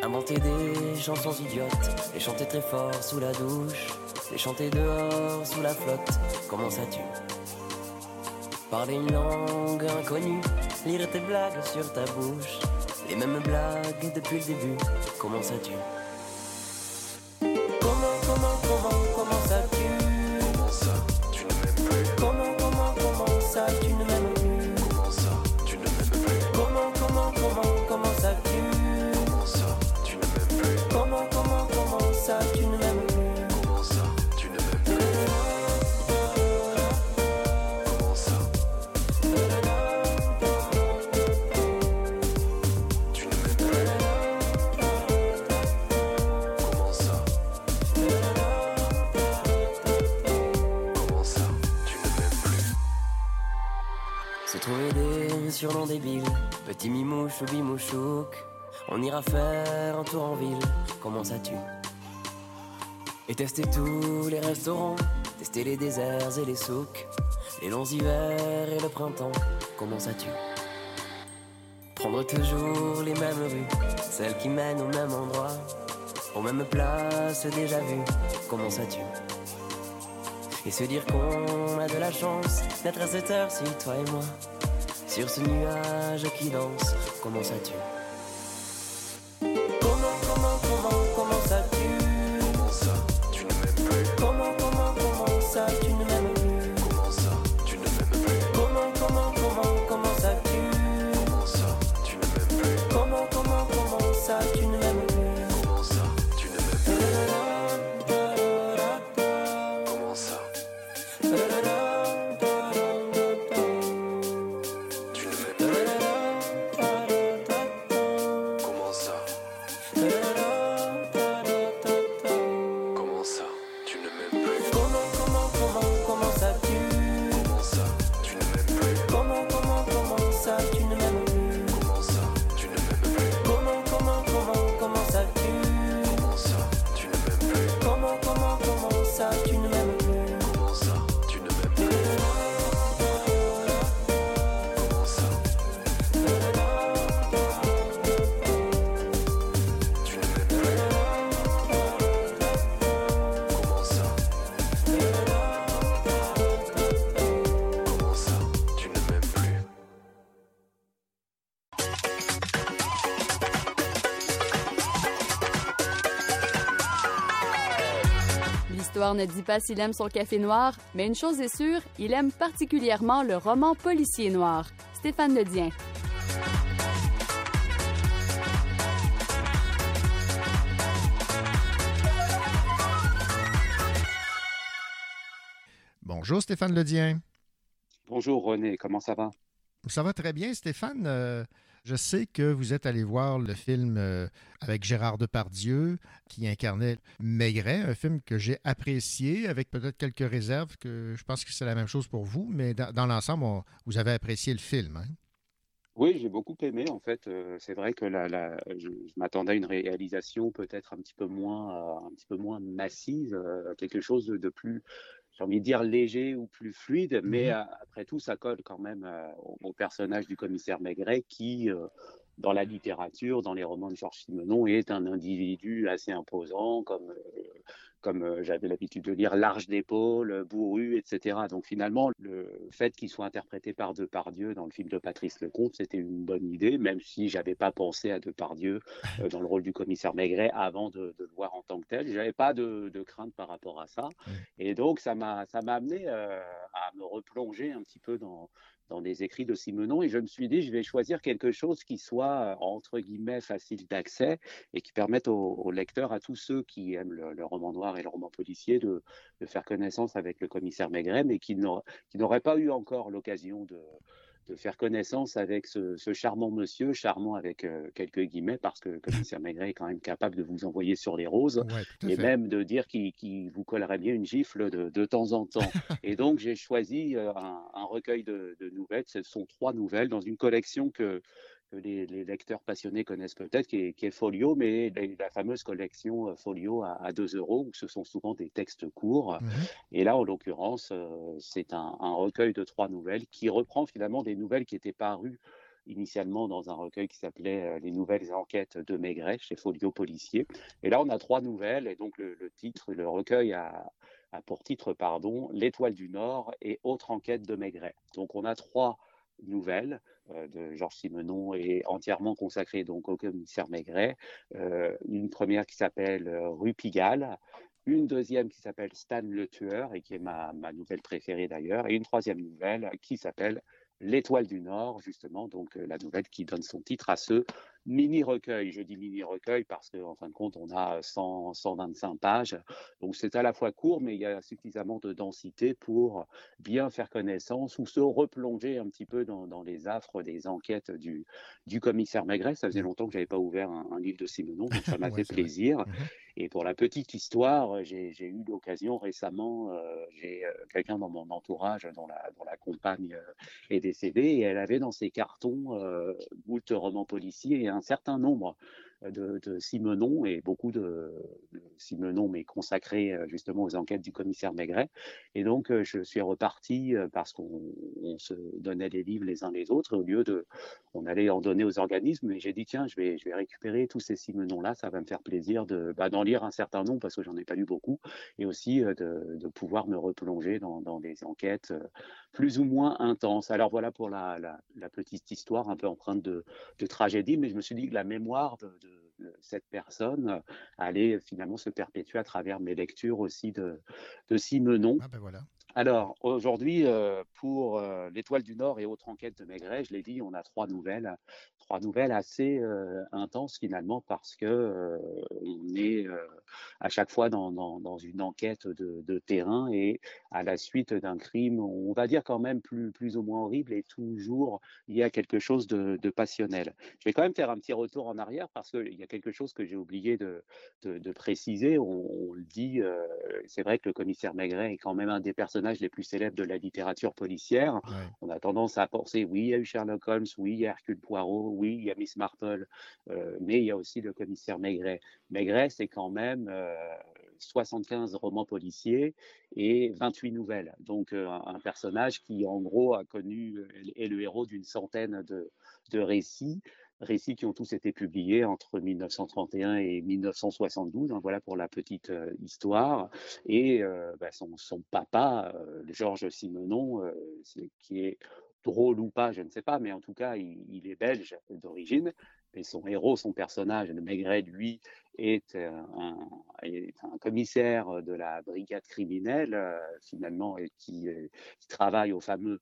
Speaker 16: Inventer des chansons idiotes, les chanter très fort sous la douche, les chanter dehors sous la flotte, comment ça tue. Parler une langue inconnue, lire tes blagues sur ta bouche, les mêmes blagues depuis le début, comment ça tue. Des surnoms débiles Petit mimouche ou bimouchouk On ira faire un tour en ville. Comment ça tue Et tester tous les restaurants Tester les déserts et les souks Les longs hivers et le printemps. Comment ça tue Prendre toujours les mêmes rues, celles qui mènent au même endroit, aux mêmes places déjà vues, comment ça tue Et se dire qu'on a de la chance d'être à cette heure-ci, toi et moi, sur ce nuage qui danse, comment ça tue?
Speaker 1: L'histoire ne dit pas s'il aime son café noir, mais une chose est sûre, il aime particulièrement le roman policier noir. Stéphane Ledien.
Speaker 2: Bonjour Stéphane Ledien.
Speaker 4: Bonjour René, comment ça va?
Speaker 2: Ça va très bien Stéphane. Euh, je sais que vous êtes allé voir le film euh, avec Gérard Depardieu qui incarnait Maigret, un film que j'ai apprécié avec peut-être quelques réserves, que je pense que c'est la même chose pour vous, mais dans, l'ensemble, vous avez apprécié le film. hein?
Speaker 4: Oui, j'ai beaucoup aimé en fait. Euh, c'est vrai que la, la- je, m'attendais à une réalisation peut-être un petit peu moins, euh, un petit peu moins massive, quelque chose de plus, j'ai envie de dire léger ou plus fluide. Mais
Speaker 2: Mhm.
Speaker 4: euh, après tout, ça colle quand même euh, au, au personnage du commissaire Maigret qui, euh, dans la littérature, dans les romans de Georges Simenon, est un individu assez imposant, comme comme j'avais l'habitude de lire, large d'épaule, bourru, etc. Donc finalement, le fait qu'il soit interprété par Depardieu dans le film de Patrice Lecomte, c'était une bonne idée, même si j'avais pas pensé à Depardieu euh, dans le rôle du commissaire Maigret avant de, de le voir en tant que tel. J'avais pas de, de crainte par rapport à ça. Et donc ça m'a ça m'a amené euh, à me replonger un petit peu dans dans les écrits de Simenon et je me suis dit je vais choisir quelque chose qui soit euh, entre guillemets facile d'accès et qui permette aux, aux lecteurs, à tous ceux qui aiment le, roman noir et le roman policier, de, faire connaissance avec le commissaire Maigret, mais qui n'auraient pas eu encore l'occasion de, de faire connaissance avec ce, ce charmant monsieur, charmant avec euh, quelques guillemets, parce que le commissaire Maigret est quand même capable de vous envoyer sur les roses,
Speaker 2: Ouais,
Speaker 4: et
Speaker 2: fait.
Speaker 4: même de dire qu'il vous collerait bien une gifle de, de temps en temps. et donc j'ai choisi euh, un, un recueil de, de nouvelles, ce sont trois nouvelles dans une collection que que les, les lecteurs passionnés connaissent peut-être, qui est, qui est Folio, mais la, la fameuse collection euh, Folio à, à 2 euros, où ce sont souvent des textes courts.
Speaker 2: Mhm.
Speaker 4: Et là, en l'occurrence, euh, c'est un, un recueil de trois nouvelles qui reprend finalement des nouvelles qui étaient parues initialement dans un recueil qui s'appelait euh, Les nouvelles enquêtes de Maigret chez Folio Policier. Et là, on a trois nouvelles, et donc le, le titre, le recueil a, a pour titre, pardon, L'étoile du Nord et autre enquête de Maigret. Donc on a trois nouvelles de Georges Simenon et entièrement consacrée donc au commissaire Maigret. Euh, une première qui s'appelle euh, Rue Pigalle, une deuxième qui s'appelle Stan le tueur et qui est ma, ma nouvelle préférée d'ailleurs, et une troisième nouvelle qui s'appelle L'étoile du Nord, justement, donc euh, la nouvelle qui donne son titre à ce mini-recueil. Je dis mini-recueil parce qu'en fin de compte, on a 100, 125 pages, donc c'est à la fois court, mais il y a suffisamment de densité pour bien faire connaissance ou se replonger un petit peu dans, dans les affres des enquêtes du, du commissaire Maigret. Ça faisait longtemps que j'avais pas ouvert un, un livre de Simenon, donc ça m'a
Speaker 2: Ouais,
Speaker 4: fait
Speaker 2: vrai.
Speaker 4: plaisir.
Speaker 2: Mhm.
Speaker 4: Et pour la petite histoire, j'ai j'ai eu l'occasion récemment, euh, j'ai euh, quelqu'un dans mon entourage dont la, dont la compagne euh, est décédée et elle avait dans ses cartons euh, moult romans policiers et un certain nombre de, Simenon et beaucoup de, Simenon, mais consacrés euh, justement aux enquêtes du commissaire Maigret. Et donc, euh, je suis reparti euh, parce qu'on on se donnait des livres les uns les autres. Au lieu de, on allait en donner aux organismes, et j'ai dit tiens, je vais, je vais récupérer tous ces Simenons-là. Ça va me faire plaisir de, bah, d'en lire un certain nombre parce que j'en ai pas lu beaucoup, et aussi de, pouvoir me replonger dans, dans des enquêtes plus ou moins intenses. Alors voilà pour la, la, la petite histoire un peu empreinte de, de tragédie, mais je me suis dit que la mémoire de, cette personne euh, allait finalement se perpétuer à travers mes lectures aussi de, de Simenon.
Speaker 2: Ah ben voilà.
Speaker 4: Alors, aujourd'hui, euh, pour euh, l'Étoile du Nord et autres enquêtes de Maigret, je l'ai dit, on a trois nouvelles, trois nouvelles assez euh, intenses finalement parce que on est à chaque fois dans, une enquête de, terrain et à la suite d'un crime, on va dire quand même plus, ou moins horrible et toujours il y a quelque chose de, passionnel. Je vais quand même faire un petit retour en arrière parce qu'il y a quelque chose que j'ai oublié de, préciser. On, on le dit, c'est vrai que le commissaire Maigret est quand même un des personnages les plus célèbres de la littérature policière.
Speaker 2: Ouais.
Speaker 4: On a tendance à penser, oui, il y a eu Sherlock Holmes, oui, il y a Hercule Poirot, oui, il y a Miss Marple, euh, mais il y a aussi le commissaire Maigret. Maigret, c'est quand même euh, 75 romans policiers et 28 nouvelles. Donc euh, un, personnage qui, en gros, a connu, euh, est le héros d'une centaine de, de récits récits qui ont tous été publiés entre 1931 et 1972. hein, voilà pour la petite euh, histoire. Et euh, bah, son, papa, euh, Georges Simenon, qui est drôle ou pas, je ne sais pas, mais en tout cas, il, est belge d'origine. Et son héros, son personnage, le Maigret, lui, est un, commissaire de la brigade criminelle, finalement, et qui travaille au fameux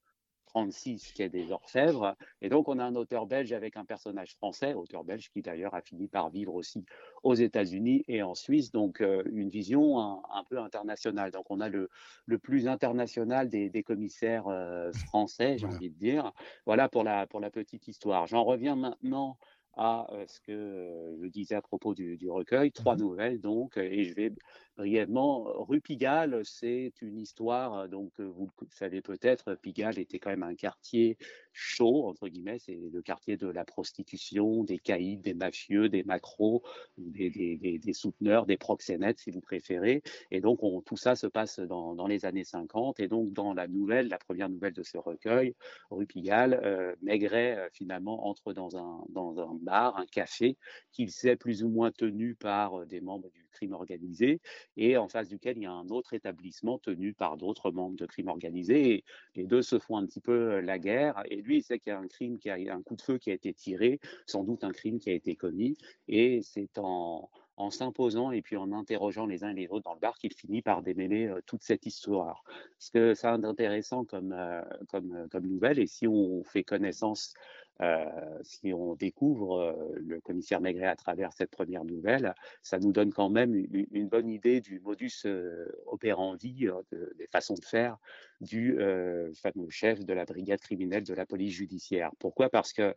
Speaker 4: 36 quai des Orfèvres. Et donc, on a un auteur belge avec un personnage français, auteur belge qui d'ailleurs a fini par vivre aussi aux États-Unis et en Suisse. Donc, euh, une vision un, un peu internationale. Donc, on a le, le plus international des, des commissaires euh, français, j'ai
Speaker 2: Voilà.
Speaker 4: envie de dire. Voilà pour la, pour la petite histoire. J'en reviens maintenant à ce que je disais à propos du, du recueil. Trois
Speaker 2: Mmh
Speaker 4: nouvelles, donc, et je vais brièvement. Rue Pigalle, c'est une histoire, donc vous le savez peut-être, Pigalle était quand même un quartier chaud, entre guillemets, c'est le quartier de la prostitution, des caïds, des mafieux, des macros, des, souteneurs, des proxénètes, si vous préférez. Et donc, on, tout ça se passe dans, les années 50. Et donc, dans la nouvelle, la première nouvelle de ce recueil, Rue Pigalle, euh, Maigret, euh, finalement, entre dans un, dans un bar, un café, qu'il sait plus ou moins tenu par des membres du crime organisé et en face duquel il y a un autre établissement tenu par d'autres membres de crime organisé. Et les deux se font un petit peu la guerre. Et lui, il sait qu'il y a un crime, qui a un coup de feu qui a été tiré, sans doute un crime qui a été commis. Et c'est en, s'imposant et puis en interrogeant les uns et les autres dans le bar qu'il finit par démêler euh, toute cette histoire. Ce que ça intéressant comme, euh, comme, comme nouvelle, et si on fait connaissance euh, si on découvre euh, le commissaire Maigret à travers cette première nouvelle, ça nous donne quand même une, bonne idée du modus euh, operandi, de, des façons de faire du fameux chef de la brigade criminelle de la police judiciaire. Pourquoi? Parce que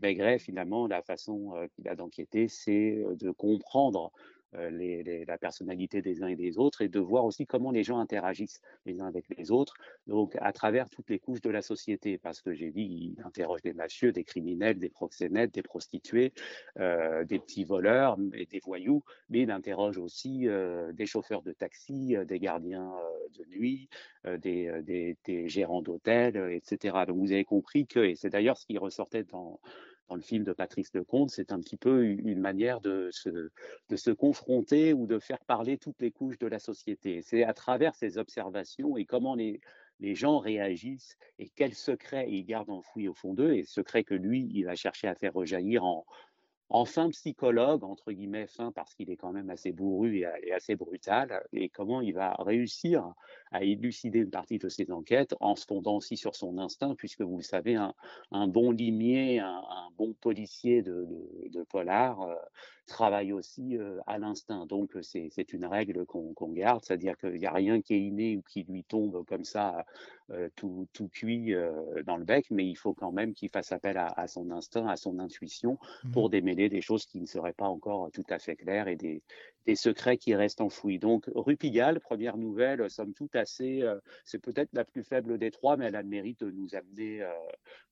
Speaker 4: Maigret, finalement, la façon qu'il a d'enquêter, c'est de comprendre les, la personnalité des uns et des autres et de voir aussi comment les gens interagissent les uns avec les autres, donc à travers toutes les couches de la société, parce que j'ai dit, il interroge des mafieux, des criminels, des proxénètes, des prostituées, euh, des petits voleurs et des voyous, mais il interroge aussi euh, des chauffeurs de taxi, euh, des gardiens de nuit, des, des, des, gérants d'hôtels, etc. Donc vous avez compris que, et c'est d'ailleurs ce qui ressortait dans dans le film de Patrice Lecomte, c'est un petit peu une manière de se, de se confronter ou de faire parler toutes les couches de la société. C'est à travers ces observations et comment les, les gens réagissent et quels secrets ils gardent enfouis au fond d'eux, et secrets que lui, il va chercher à faire rejaillir en, en fin psychologue, entre guillemets, fin parce qu'il est quand même assez bourru et, assez brutal, et comment il va réussir à élucider une partie de ses enquêtes en se fondant aussi sur son instinct, puisque vous le savez, un, bon limier, un, bon policier de polar euh, travaille aussi à l'instinct. Donc c'est une règle qu'on qu garde, c'est-à-dire qu'il n'y a rien qui est inné ou qui lui tombe comme ça tout, tout, cuit dans le bec, mais il faut quand même qu'il fasse appel à, à, son instinct, à son intuition mmh. pour démêler des choses qui ne seraient pas encore tout à fait claires et des, des secrets qui restent enfouis. Donc, Rue Pigalle, première nouvelle, somme toute assez, euh, c'est peut-être la plus faible des trois, mais elle a le mérite de nous amener euh,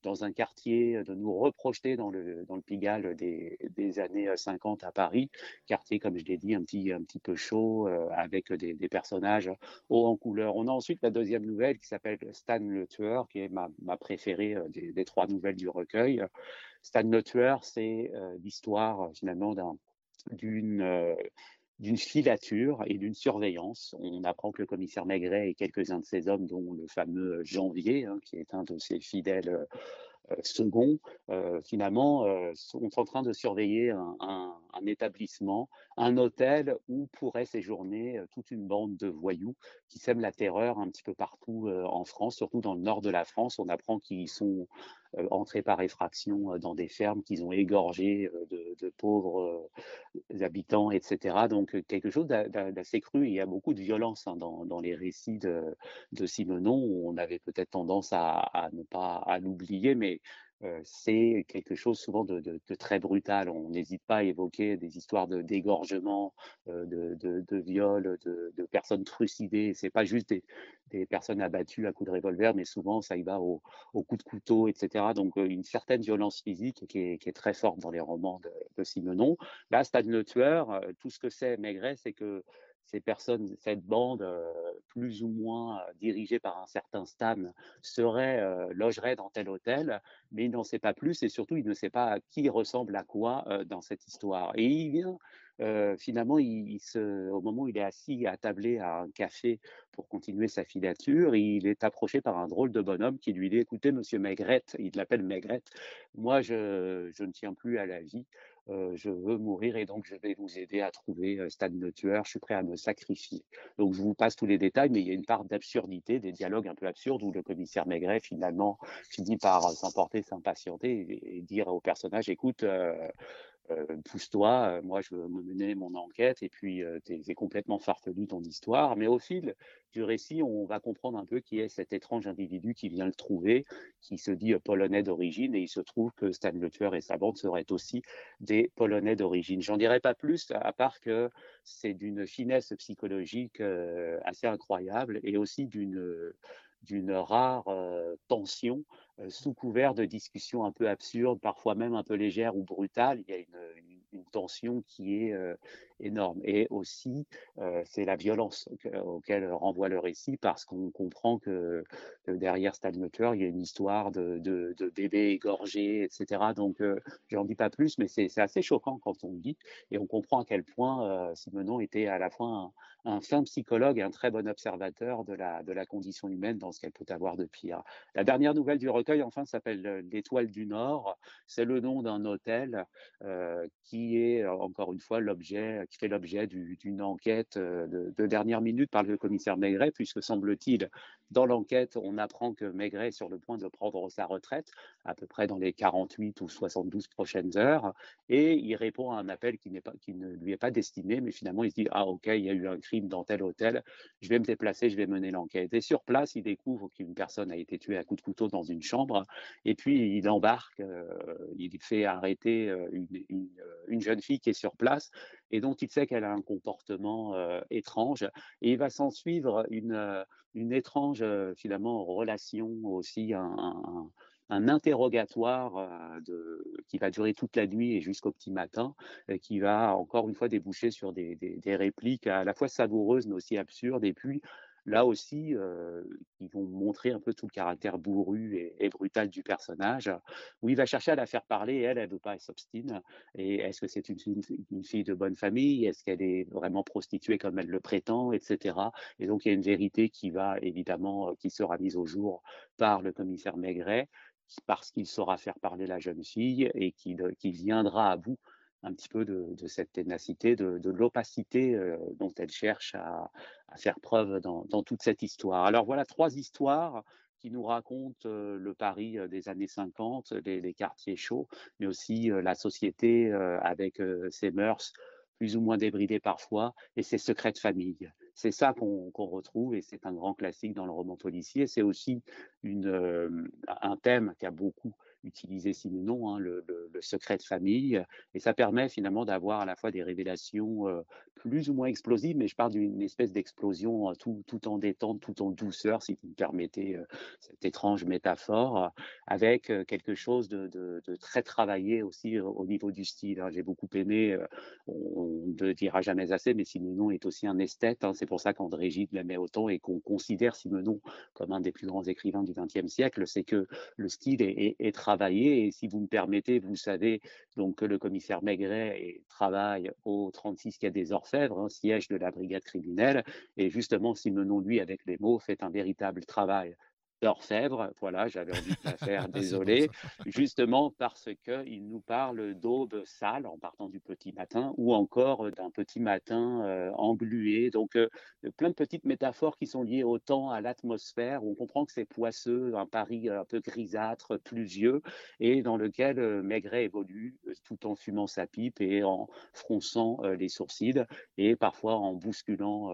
Speaker 4: dans un quartier, de nous reprojeter dans le, dans le Pigalle des, des années 50 à Paris. Quartier, comme je l'ai dit, un petit, un petit peu chaud, euh, avec des, personnages hauts en couleur. On a ensuite la deuxième nouvelle qui s'appelle Stan le Tueur, qui est ma, ma préférée des, des, trois nouvelles du recueil. Stan le Tueur, c'est l'histoire finalement d'un d'une euh, d'une filature et d'une surveillance. On apprend que le commissaire Maigret et quelques-uns de ses hommes, dont le fameux Janvier, hein, qui est un de ses fidèles euh, seconds, euh, finalement, euh, sont en train de surveiller un, établissement, un hôtel où pourrait séjourner toute une bande de voyous qui sèment la terreur un petit peu partout en France, surtout dans le nord de la France. On apprend qu'ils sont entrés par effraction dans des fermes qu'ils ont égorgées de, pauvres habitants, etc. Donc quelque chose d'assez cru. Il y a beaucoup de violence hein, dans, les récits de, de Simenon. On avait peut-être tendance à, ne pas l'oublier, mais c'est quelque chose souvent de, très brutal. On n'hésite pas à évoquer des histoires de dégorgement, euh, de, de, viol, de, personnes trucidées. C'est pas juste des, personnes abattues à coups de revolver, mais souvent ça y va au, au coup de couteau, etc. Donc euh, une certaine violence physique qui est, qui est, très forte dans les romans de, de Simenon. Là, Stade le tueur, tout ce que c'est Maigret, c'est que ces personnes, cette bande euh, plus ou moins euh, dirigée par un certain Stan serait, euh, logerait dans tel hôtel, mais il n'en sait pas plus et surtout il ne sait pas qui ressemble à quoi dans cette histoire. Et il vient finalement, au moment où il est assis à tabler à un café pour continuer sa filature, il est approché par un drôle de bonhomme qui lui dit Écoutez, monsieur Maigrette, il l'appelle Maigrette, moi je, ne tiens plus à la vie, euh, je veux mourir et donc je vais vous aider à trouver euh, Stan le tueur, je suis prêt à me sacrifier. Donc je vous passe tous les détails, mais il y a une part d'absurdité, des dialogues un peu absurdes où le commissaire Maigret finalement finit par s'emporter, s'impatienter et, et, dire au personnage Écoute, euh, pousse-toi, moi je veux me mener mon enquête, et puis c'est complètement farfelu ton histoire. Mais au fil du récit, on va comprendre un peu qui est cet étrange individu qui vient le trouver, qui se dit polonais d'origine, et il se trouve que Stan le tueur et sa bande seraient aussi des polonais d'origine. J'en dirai pas plus, à part que c'est d'une finesse psychologique assez incroyable et aussi d'une rare tension sous couvert de discussions un peu absurdes, parfois même un peu légères ou brutales. Il y a une, tension qui est énorme. Et aussi, c'est la violence auquel renvoie le récit, parce qu'on comprend que, derrière Stan Mutter, il y a une histoire de, de, de bébés égorgés, etc. Donc, je n'en dis pas plus, mais c'est assez choquant quand on le dit. Et on comprend à quel point Simenon était à la fois un, un, fin psychologue et un très bon observateur de la, de la condition humaine dans ce qu'elle peut avoir de pire. La dernière nouvelle du recueil, enfin, s'appelle L'Étoile du Nord. C'est le nom d'un hôtel qui qui est encore une fois l'objet, qui fait l'objet d'une enquête de, de, dernière minute par le commissaire Maigret, puisque semble-t-il, dans l'enquête, on apprend que Maigret est sur le point de prendre sa retraite, à peu près dans les 48 ou 72 prochaines heures, et il répond à un appel qui, pas, qui ne lui est pas destiné, mais finalement il se dit ah ok, il y a eu un crime dans tel hôtel, je vais me déplacer, je vais mener l'enquête. Et sur place, il découvre qu'une personne a été tuée à coups de couteau dans une chambre, et puis il embarque, il fait arrêter une, une une jeune fille qui est sur place et dont il sait qu'elle a un comportement étrange. Et il va s'en suivre une, étrange, finalement, relation aussi, un, interrogatoire qui va durer toute la nuit et jusqu'au petit matin, qui va encore une fois déboucher sur des, des, des, répliques à la fois savoureuses mais aussi absurdes. Et puis, là aussi, euh, ils vont montrer un peu tout le caractère bourru et, brutal du personnage, où il va chercher à la faire parler, et elle, elle ne veut pas, elle s'obstine. Et est-ce que c'est une, fille de bonne famille? Est-ce qu'elle est vraiment prostituée comme elle le prétend, etc. Et donc, il y a une vérité qui va évidemment, qui sera mise au jour par le commissaire Maigret, parce qu'il saura faire parler la jeune fille et qui, qui viendra à bout un petit peu de, cette ténacité, de, l'opacité euh, dont elle cherche à, faire preuve dans, toute cette histoire. Alors voilà trois histoires qui nous racontent euh, le Paris euh, des années 50, les, quartiers chauds, mais aussi la société avec ses mœurs plus ou moins débridées parfois et ses secrets de famille. C'est ça qu'on retrouve et c'est un grand classique dans le roman policier. C'est aussi un thème qui a beaucoup utiliser Simenon, hein, le, secret de famille. Et ça permet finalement d'avoir à la fois des révélations euh, plus ou moins explosives, mais je parle d'une espèce d'explosion euh, tout, tout, en détente, tout en douceur, si vous me permettez euh, cette étrange métaphore, avec quelque chose de, très travaillé aussi au niveau du style. Hein. J'ai beaucoup aimé, on ne dira jamais assez, mais Simenon est aussi un esthète. Hein. C'est pour ça qu'André Gide l'aimait autant et qu'on considère Simenon comme un des plus grands écrivains du XXe siècle. C'est que le style est, est, est et si vous me permettez, vous savez donc que le commissaire Maigret travaille au 36 quai des Orfèvres, un siège de la brigade criminelle. Et justement, Simenon, lui, avec les mots, fait un véritable travail d'orfèvre. Voilà, j'avais envie de la faire, désolé. Justement parce qu'il nous parle d'aube sale en partant du petit matin ou encore d'un petit matin euh, englué. Donc, euh, plein de petites métaphores qui sont liées au temps, à l'atmosphère. On comprend que c'est poisseux, un Paris un peu grisâtre, pluvieux, et dans lequel euh, Maigret évolue tout en fumant sa pipe et en fronçant les sourcils et parfois en bousculant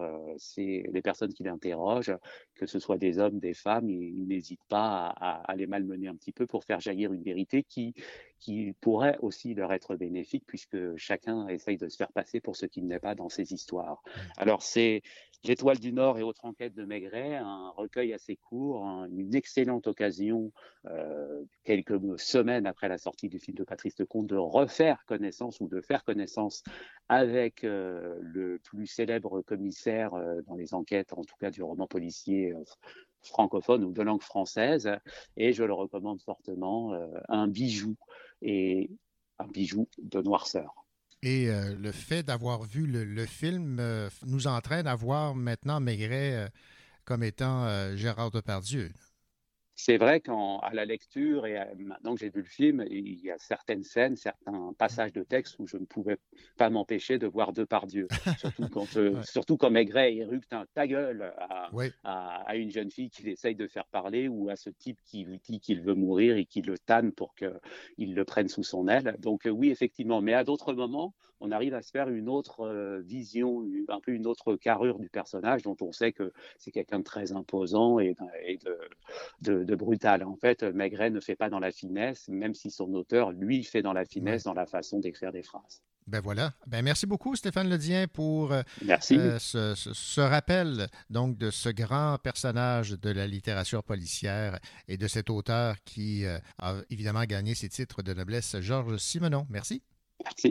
Speaker 4: les personnes qui l'interrogent, que ce soit des hommes, des femmes il n'hésite pas à, les malmener un petit peu pour faire jaillir une vérité qui, qui pourrait aussi leur être bénéfique, puisque chacun essaye de se faire passer pour ce qu'il n'est pas dans ces histoires. Mmh. Alors c'est L'Étoile du Nord et autres enquêtes de Maigret, un recueil assez court, une excellente occasion, euh, quelques semaines après la sortie du film de Patrice Lecomte, de refaire connaissance ou de faire connaissance avec euh, le plus célèbre commissaire euh, dans les enquêtes, en tout cas du roman policier francophone ou de langue française. Et je le recommande fortement, euh, un bijou et un bijou de noirceur.
Speaker 2: Et euh, le fait d'avoir vu le, film euh, nous entraîne à voir maintenant Maigret comme étant Gérard Depardieu.
Speaker 4: C'est vrai qu'à la lecture et maintenant que j'ai vu le film, il y a certaines scènes, certains passages de texte où je ne pouvais pas m'empêcher de voir deux par Dieu. surtout quand, euh, surtout quand Maigret éructe un ta gueule à, à, une jeune fille qu'il essaye de faire parler ou à ce type qui lui dit qu'il veut mourir et qui le tanne pour qu'il le prenne sous son aile. Donc euh, oui, effectivement. Mais à d'autres moments, on arrive à se faire une autre euh, vision, un peu une autre carrure du personnage dont on sait que c'est quelqu'un de très imposant et, de, de, brutal. En fait, Maigret ne fait pas dans la finesse, même si son auteur, lui, fait dans la finesse, dans la façon d'écrire des phrases.
Speaker 2: Ben voilà. Ben merci beaucoup, Stéphane Ledien, pour euh,
Speaker 4: merci.
Speaker 2: Euh, ce, ce, rappel donc de ce grand personnage de la littérature policière et de cet auteur qui a évidemment gagné ses titres de noblesse, Georges Simenon. Merci.
Speaker 4: Merci.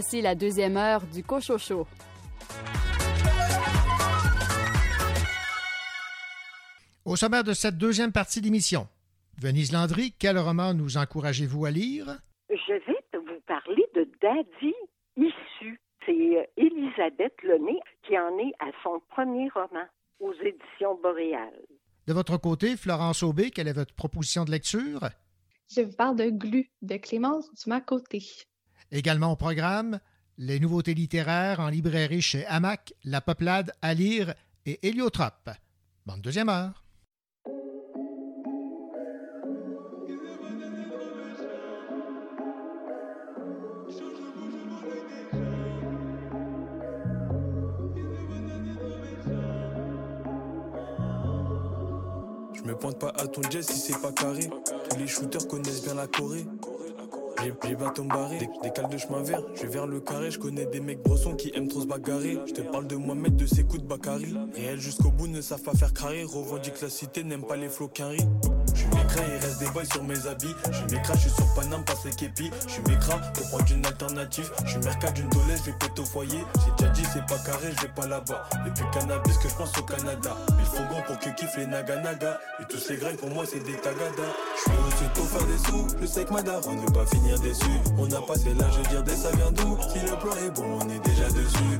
Speaker 1: Voici la deuxième heure du Cochocho.
Speaker 2: Au sommaire de cette deuxième partie d'émission, Venise Landry, quel roman nous encouragez-vous à lire?
Speaker 3: Je vais vous parler de Daddy Issu. C'est Elisabeth Lemay qui en est à son premier roman aux éditions Boréal.
Speaker 2: De votre côté, Florence Aubé, quelle est votre proposition de lecture?
Speaker 5: Je vous parle de Glu de Clémence Dumas-Côté.
Speaker 2: Également au programme, les nouveautés littéraires en librairie chez Hamac, La Peuplade à lire et Héliotrope. Bonne deuxième heure.
Speaker 17: Je me pointe pas à ton jet si c'est pas carré. Tous les shooters connaissent bien la Corée. J'ai bâton barré, des, cales de chemin vert. Je vers le carré, je connais des mecs brossons qui aiment trop se bagarrer. Je te parle de Mohamed, de ses coups de Bakary. Réel jusqu'au bout, ne savent pas faire carré. Revendique la cité, n'aime pas les flots qu'un sur mes habits. Je suis mécra, je suis sur Paname, passe les képis. Je suis mécra, pour prendre une alternative. Je suis mercat d'une dolèche, je vais péter au foyer. J'ai déjà dit, c'est pas carré, je vais pas là-bas. Depuis cannabis que je pense au Canada. Il faut bon pour que kiffe les naga naga. Et tous ces grains pour moi, c'est des tagada. Je suis tôt faire des sous. Je sais que ma daronne ne pas finir déçu. On a passé l'âge de dire des ça vient d'où? Si le plan est bon, on est déjà dessus.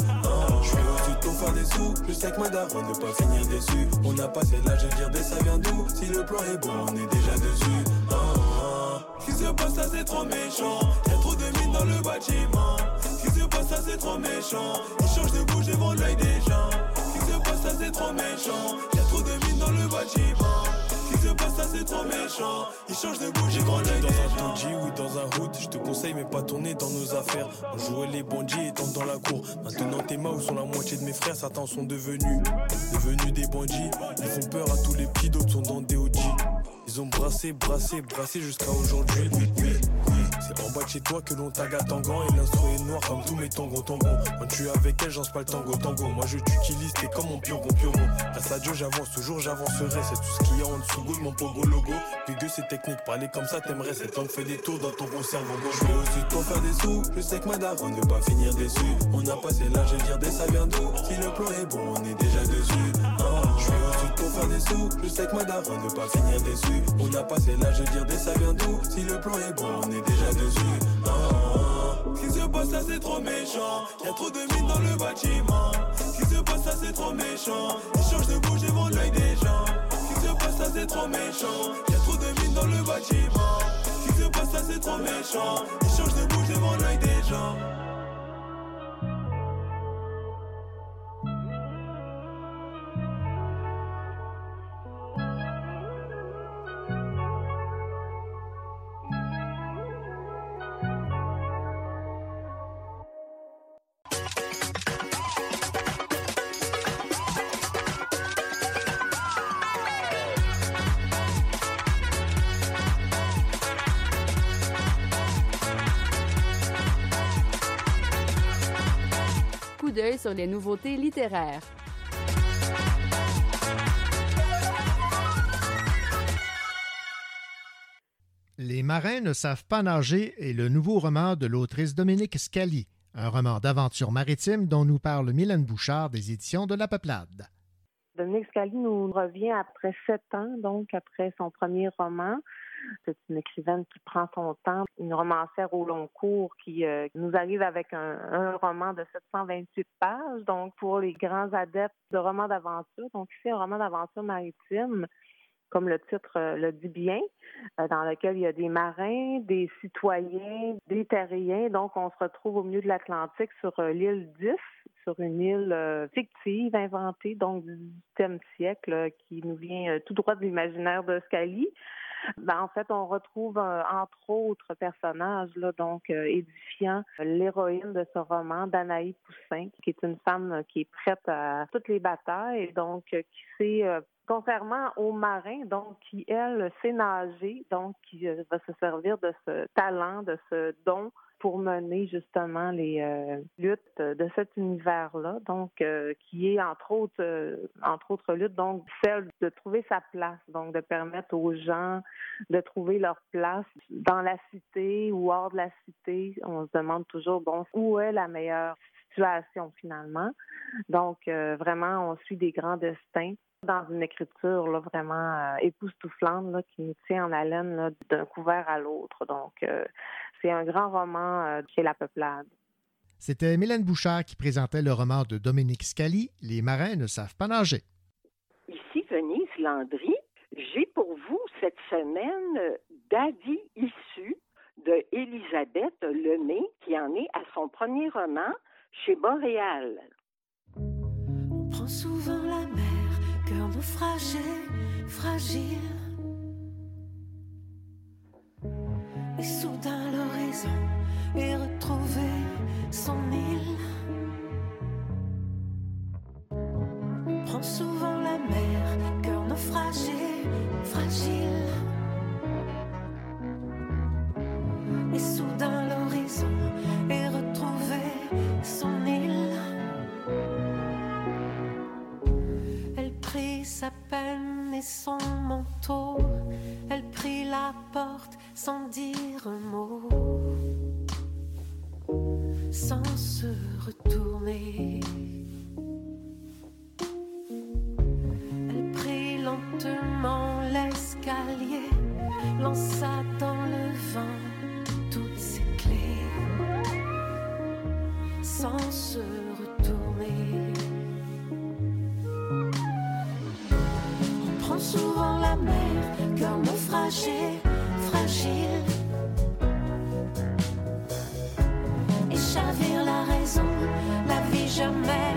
Speaker 17: Je suis aussi tôt faire des sous. Je sais que ma daronne ne pas finir déçu. On a passé l'âge de dire des ça vient d'où? Si le plan est bon, on est déjà dessus. Oh, oh. Ce qui se passe? Là, c'est trop méchant. Y'a trop de mines dans le bâtiment. Ce qui se passe? Là, c'est trop méchant. Ils changent de bouche devant l'œil des gens. Ce qui se passe? Là, c'est trop méchant. Y'a trop de mines dans le bâtiment. Qui se passe là, c'est trop méchant. Ils changent de devant l'œil des gens. Dans un ou dans un hood, je te conseille, mais pas tourner dans nos affaires. On jouait les bandits étant dans la cour. Maintenant, tes mains où sont la moitié de mes frères, certains sont devenus, devenus des bandits. Ils font peur à tous les petits, d'autres sont dans des OG. Ils ont brassé, brassé, brassé jusqu'à aujourd'hui. Oui, oui, en bas de chez toi que l'on taga tangan et l'instru est noir comme tous mes tangos tangos. Quand tu es avec elle, j'en pas le tango tango. Moi je t'utilise, t'es comme mon piogon piogon. Grâce à Dieu, j'avance toujours, j'avancerai. C'est tout ce qu'il y a en dessous de mon pogo logo. que c'est technique, parler comme ça, t'aimerais. Cette langue fait des tours dans ton gros cerveau. Je vais aussi pour faire des sous. Je sais que ma daronne ne pas finir déçu. On a passé l'âge de dire des ça vient d'où. Si le plan est bon, on est déjà dessus. Ah, je Je sais que ma daronne ne pas finir déçu. On a passé l'âge de dire des ça vient d'où Si le plan est bon, on est déjà dessus. Oh, oh. Ce se passe là c'est trop méchant. Y'a trop de mines dans le bâtiment. Ce se passe là c'est trop méchant. Ils changent de bouche devant l'œil des gens. Ce se passe là c'est trop méchant. Y'a trop de mines dans le bâtiment. Ce se passe là c'est trop méchant. Ils changent de bouche devant l'œil des gens
Speaker 1: d'œil sur les nouveautés littéraires.
Speaker 2: Les marins ne savent pas nager est le nouveau roman de l'autrice Dominique Scali, un roman d'aventure maritime dont nous parle Mylène Bouchard des éditions de La Peuplade.
Speaker 18: Dominique Scali nous revient après sept ans, donc après son premier roman. C'est une écrivaine qui prend son temps, une romancière au long cours qui euh, nous arrive avec un, roman de 728 pages. Donc, pour les grands adeptes de romans d'aventure, donc ici un roman d'aventure maritime comme le titre euh, le dit bien, euh, dans lequel il y a des marins, des citoyens, des terriens. Donc, on se retrouve au milieu de l'Atlantique sur l'île 10, sur une île fictive, inventée, donc du 18e siècle, qui nous vient tout droit de l'imaginaire de Scali. Ben, en fait, on retrouve entre autres personnages, donc édifiant l'héroïne de ce roman, Danaï Poussin, qui est une femme qui est prête à toutes les batailles, donc qui sait Contrairement aux marins, donc, qui, elle, sait nager, donc, qui euh, va se servir de ce talent, de ce don pour mener justement les euh, luttes de cet univers-là, donc euh, qui est entre autres, entre autres luttes, donc celle de trouver sa place, donc de permettre aux gens de trouver leur place dans la cité ou hors de la cité. On se demande toujours, bon, où est la meilleure situation finalement? Donc vraiment, on suit des grands destins dans une écriture là, vraiment euh, époustouflante qui nous tient en haleine d'un couvert à l'autre. Donc, euh, c'est un grand roman euh, chez La Peuplade.
Speaker 2: C'était Mylène Bouchard qui présentait le roman de Dominique Scali, Les marins ne savent pas nager.
Speaker 3: Ici Venise Landry. J'ai pour vous cette semaine Daddy issu de Elisabeth Lemay, qui en est à son premier roman chez Boréal.
Speaker 19: On prend souvent la cœur naufragé, fragile. Et soudain l'horizon est retrouvé son île. On prend souvent la mer, cœur naufragé, fragile. Sa peine et son manteau. Elle prit la porte sans dire un mot, sans se retourner. Elle prit lentement l'escalier, lança dans le vent toutes ses clés, sans se retourner. Souvent la mer, cœur naufragé, fragile. Et chavire la raison, la vie jamais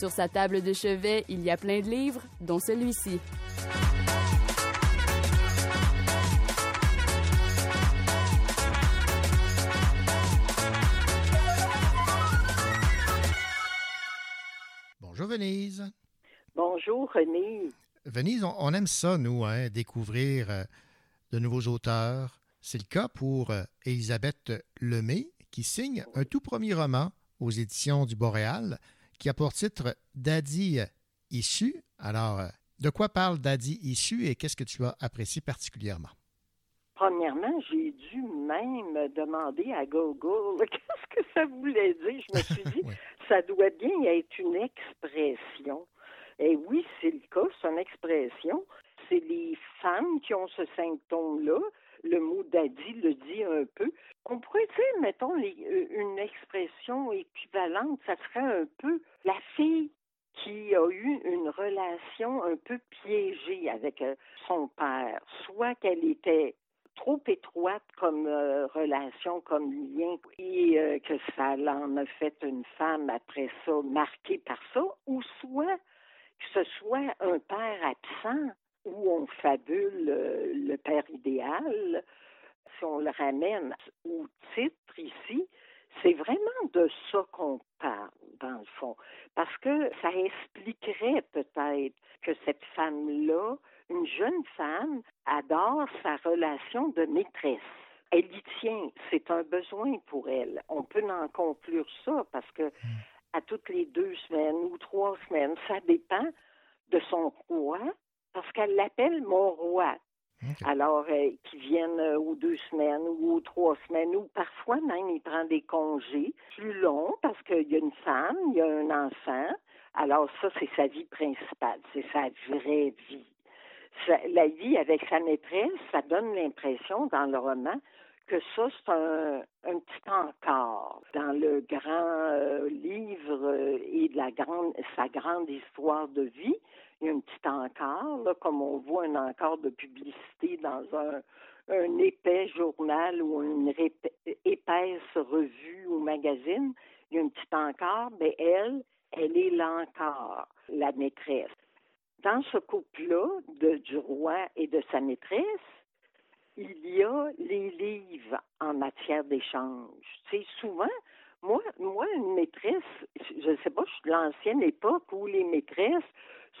Speaker 9: Sur
Speaker 1: sa table de chevet, il y a plein de livres, dont celui-ci.
Speaker 2: Venise, on, on aime ça, nous, hein, découvrir euh, de nouveaux auteurs. C'est le cas pour euh, Elisabeth Lemay, qui signe un tout premier roman aux éditions du Boréal, qui a pour titre Daddy issu. Alors, euh, de quoi parle Daddy issu et qu'est-ce que tu as apprécié particulièrement?
Speaker 3: Premièrement, j'ai dû même demander à Google qu'est-ce que ça voulait dire. Je me suis dit, ça doit bien être une expression. Et oui, c'est le cas, c'est une expression. C'est les femmes qui ont ce symptôme-là. Le mot daddy le dit un peu. On pourrait dire, mettons, euh, une expression équivalente, ça serait un peu la fille qui a eu une relation un peu piégée avec euh, son père, soit qu'elle était trop étroite comme euh, relation, comme lien, et que ça l'en a fait une femme après ça, marquée par ça, ou soit que ce soit un père absent où on fabule euh, le père idéal, si on le ramène au titre ici, c'est vraiment de ça qu'on parle, dans le fond. Parce que ça expliquerait peut-être que cette femme-là, une jeune femme, adore sa relation de maîtresse. Elle y tient, c'est un besoin pour elle. On peut en conclure ça parce que à toutes les deux semaines ou trois semaines, ça dépend de son roi, parce qu'elle l'appelle mon roi. Alors, euh, qu'ils viennent euh, aux deux semaines ou aux trois semaines, ou parfois même il prend des congés plus longs parce qu'il y a une femme, il y a un enfant. Alors ça, c'est sa vie principale, c'est sa vraie vie. Ça- la vie avec sa maîtresse, ça donne l'impression dans le roman que ça, c'est un, petit encart dans le grand euh, livre euh, et de la grande, sa grande histoire de vie. Il y a un petit encart, là, comme on voit un encart de publicité dans un, un épais journal ou une épaisse revue ou magazine. Il y a un petit encart, mais elle, elle est l'encart, la maîtresse. Dans ce couple-là, du roi et de sa maîtresse, il y a les livres en matière d'échange. Sais, souvent, moi, moi, une maîtresse, je ne sais pas, je suis de l'ancienne époque où les maîtresses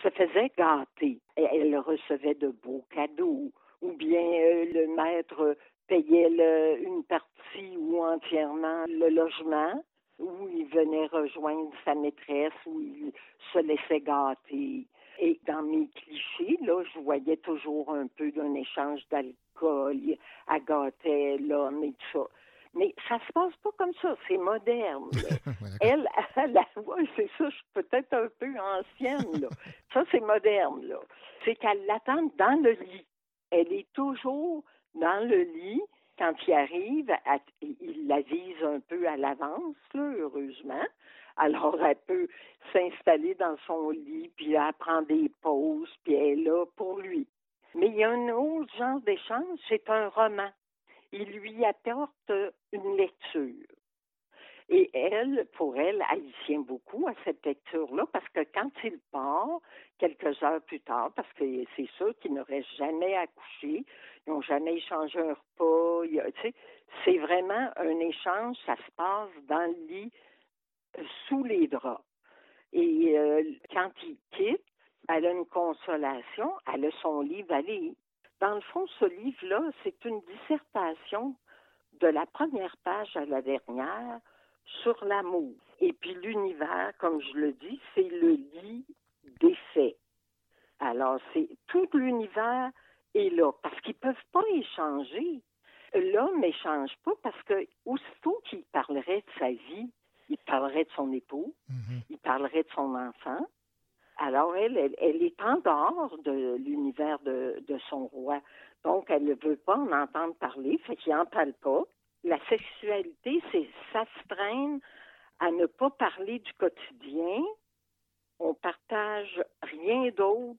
Speaker 3: se faisaient gâter. Elles recevaient de beaux cadeaux, ou bien euh, le maître payait le- une partie ou entièrement le logement, où il venait rejoindre sa maîtresse, où il se laissait gâter. Et dans mes clichés, là, je voyais toujours un peu d'un échange d'alcool. Elle gâtait l'homme et tout ça. Mais ça se passe pas comme ça, c'est moderne. elle, elle, ouais, c'est ça, je suis peut-être un peu ancienne, là. Ça, c'est moderne, là. C'est qu'elle l'attend dans le lit. Elle est toujours dans le lit. Quand il arrive, il la vise un peu à l'avance, là, heureusement. Alors, elle peut s'installer dans son lit, puis elle prend des pauses, puis elle est là pour lui. Mais il y a un autre genre d'échange, c'est un roman. Il lui apporte une lecture. Et elle, pour elle, elle tient beaucoup à cette lecture-là parce que quand il part, quelques heures plus tard, parce que c'est sûr qu'ils n'auraient jamais accouché, ils n'ont jamais échangé un repas, c'est vraiment un échange, ça se passe dans le lit, sous les draps. Et euh, quand il quitte, elle a une consolation, elle a son livre à lire. Dans le fond, ce livre-là, c'est une dissertation de la première page à la dernière sur l'amour. Et puis l'univers, comme je le dis, c'est le lit des. Alors, c'est tout l'univers est là parce qu'ils ne peuvent pas échanger. L'homme n'échange pas parce que aussitôt qu'il parlerait de sa vie, il parlerait de son époux, mm-hmm. il parlerait de son enfant. Alors, elle, elle, est en dehors de l'univers de, de, son roi. Donc, elle ne veut pas en entendre parler, fait qu'il n'en parle pas la sexualité, c'est s'astreindre à ne pas parler du quotidien. On partage rien d'autre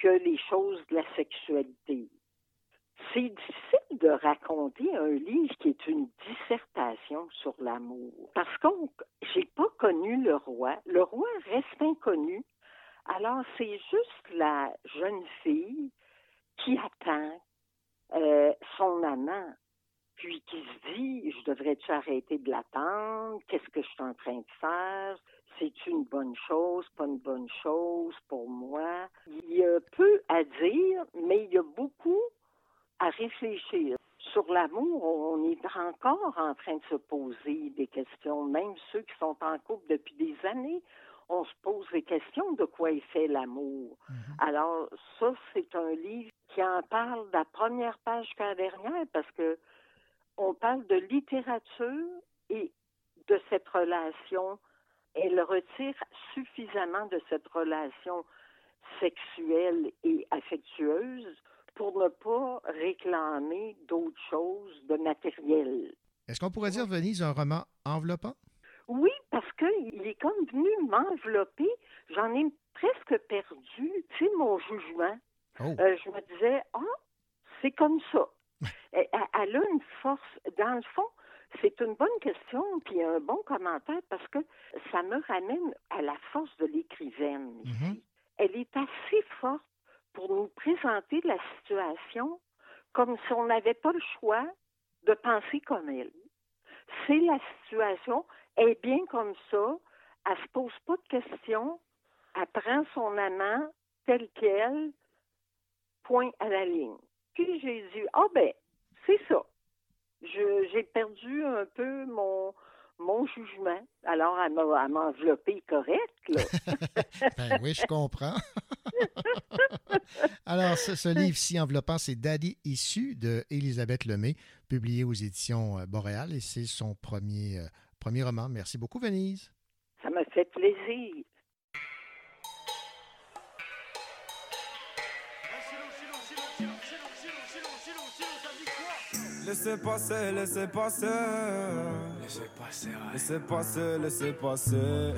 Speaker 3: que les choses de la sexualité. C'est difficile de raconter un livre qui est une dissertation sur l'amour. Parce que j'ai pas connu le roi. Le roi reste inconnu. Alors, c'est juste la jeune fille qui attend euh, son amant puis qui se dit, je devrais-tu arrêter de l'attendre? Qu'est-ce que je suis en train de faire? C'est une bonne chose, pas une bonne chose pour moi? Il y a peu à dire, mais il y a beaucoup à réfléchir. Sur l'amour, on est encore en train de se poser des questions. Même ceux qui sont en couple depuis des années, on se pose des questions de quoi est fait l'amour. Mm-hmm. Alors, ça, c'est un livre qui en parle de la première page qu'à la dernière parce que on parle de littérature et de cette relation. Elle retire suffisamment de cette relation sexuelle et affectueuse pour ne pas réclamer d'autres choses de matériel.
Speaker 2: Est-ce qu'on pourrait dire, Venise, un roman enveloppant?
Speaker 3: Oui, parce qu'il est comme venu m'envelopper. J'en ai presque perdu, tu sais, mon jugement. Oh. Euh, je me disais, ah, c'est comme ça. elle, a une force. Dans le fond, c'est une bonne question, puis un bon commentaire, parce que ça me ramène à la force de l'écrivaine. Mm-hmm. Elle est assez forte pour nous présenter la situation comme si on n'avait pas le choix de penser comme elle. C'est la situation, elle est bien comme ça, elle se pose pas de questions, elle prend son amant tel quel, point à la ligne. Puis j'ai dit, ah ben, c'est ça. J'ai perdu un peu mon, mon jugement. Alors, elle m'a enveloppé correct, là.
Speaker 2: ben oui, je comprends. Alors, ce, livre si enveloppant, c'est Daddy issu de Elisabeth Lemay, publié aux éditions euh, Boréal, et c'est son premier, euh, premier roman. Merci beaucoup, Venise.
Speaker 3: Ça m'a fait plaisir.
Speaker 17: Laissez passer, laissez passer. Laissez passer, Laissez passer, laissez passer.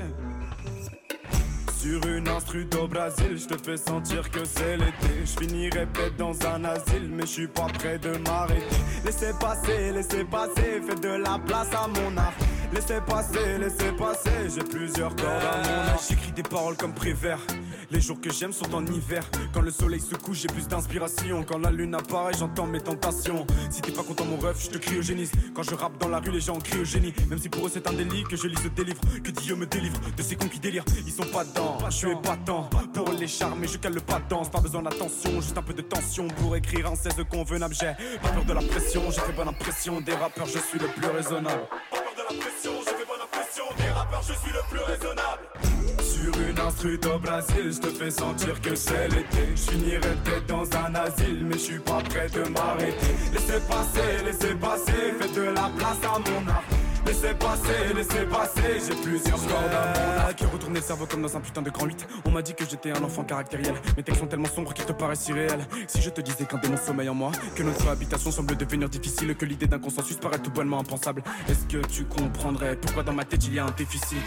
Speaker 17: Sur une instru au Brésil, je te fais sentir que c'est l'été. Je finirai peut-être dans un asile, mais je suis pas prêt de m'arrêter. Laissez passer, laissez passer, faites de la place à mon art. Laissez passer, laissez passer, j'ai plusieurs cordes à mon âge. J'écris des paroles comme Prévert. Les jours que j'aime sont en hiver. Quand le soleil se couche, j'ai plus d'inspiration. Quand la lune apparaît, j'entends mes tentations. Si t'es pas content, mon ref, je te crie au génie. Quand je rappe dans la rue, les gens crient au génie. Même si pour eux c'est un délit que je lis ce délivre. Que Dieu me délivre de ces cons qui délirent. Ils sont pas dedans, je suis épatant. Pour les charmer, je cale le pas danse. Pas besoin d'attention, juste un peu de tension pour écrire un 16 convenable. J'ai pas peur de la pression, j'ai fait bonne impression. Des rappeurs, je suis le plus raisonnable. Pas peur de la pression, j'ai fait bonne impression. Des rappeur, je suis le plus raisonnable. Sur une instru au Brésil, je te fais sentir que c'est l'été. Je finirai peut-être dans un asile, mais je suis pas prêt de m'arrêter. Laissez passer, laissez passer, faites de la place à mon art. Laissez passer, laissez passer, j'ai plusieurs cordes à.
Speaker 20: Qui retourné le cerveau comme dans un putain de grand 8 On m'a dit que j'étais un enfant caractériel Mes textes sont tellement sombres qu'ils te paraissent irréels Si je te disais qu'un démon sommeille en moi Que notre habitation semble devenir difficile Que l'idée d'un consensus paraît tout bonnement impensable Est-ce que tu comprendrais pourquoi dans ma tête il y a un déficit?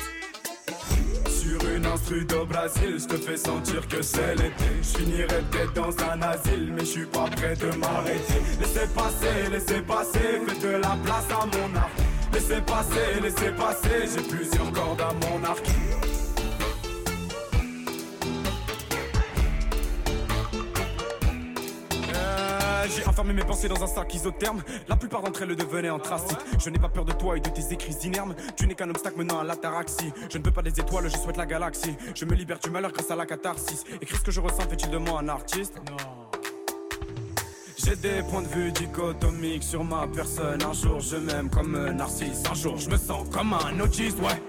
Speaker 17: Brésil, je te fais sentir que c'est l'été. Je finirai peut-être dans un asile, mais je suis pas prêt de m'arrêter. Laissez passer, laissez passer, faites de la place à mon art. Laissez passer, laissez passer, j'ai plusieurs cordes à mon arc.
Speaker 20: J'ai enfermé mes pensées dans un sac isotherme. La plupart d'entre elles devenaient anthracite. Je n'ai pas peur de toi et de tes écrits inermes. Tu n'es qu'un obstacle menant à l'ataraxie. Je ne veux pas des étoiles, je souhaite la galaxie. Je me libère du malheur grâce à la catharsis. Écris ce que je ressens, fait-il de moi un artiste? Non. J'ai des points de vue dichotomiques sur ma personne. Un jour je m'aime comme un narcisse, un jour je me sens comme un autiste, ouais.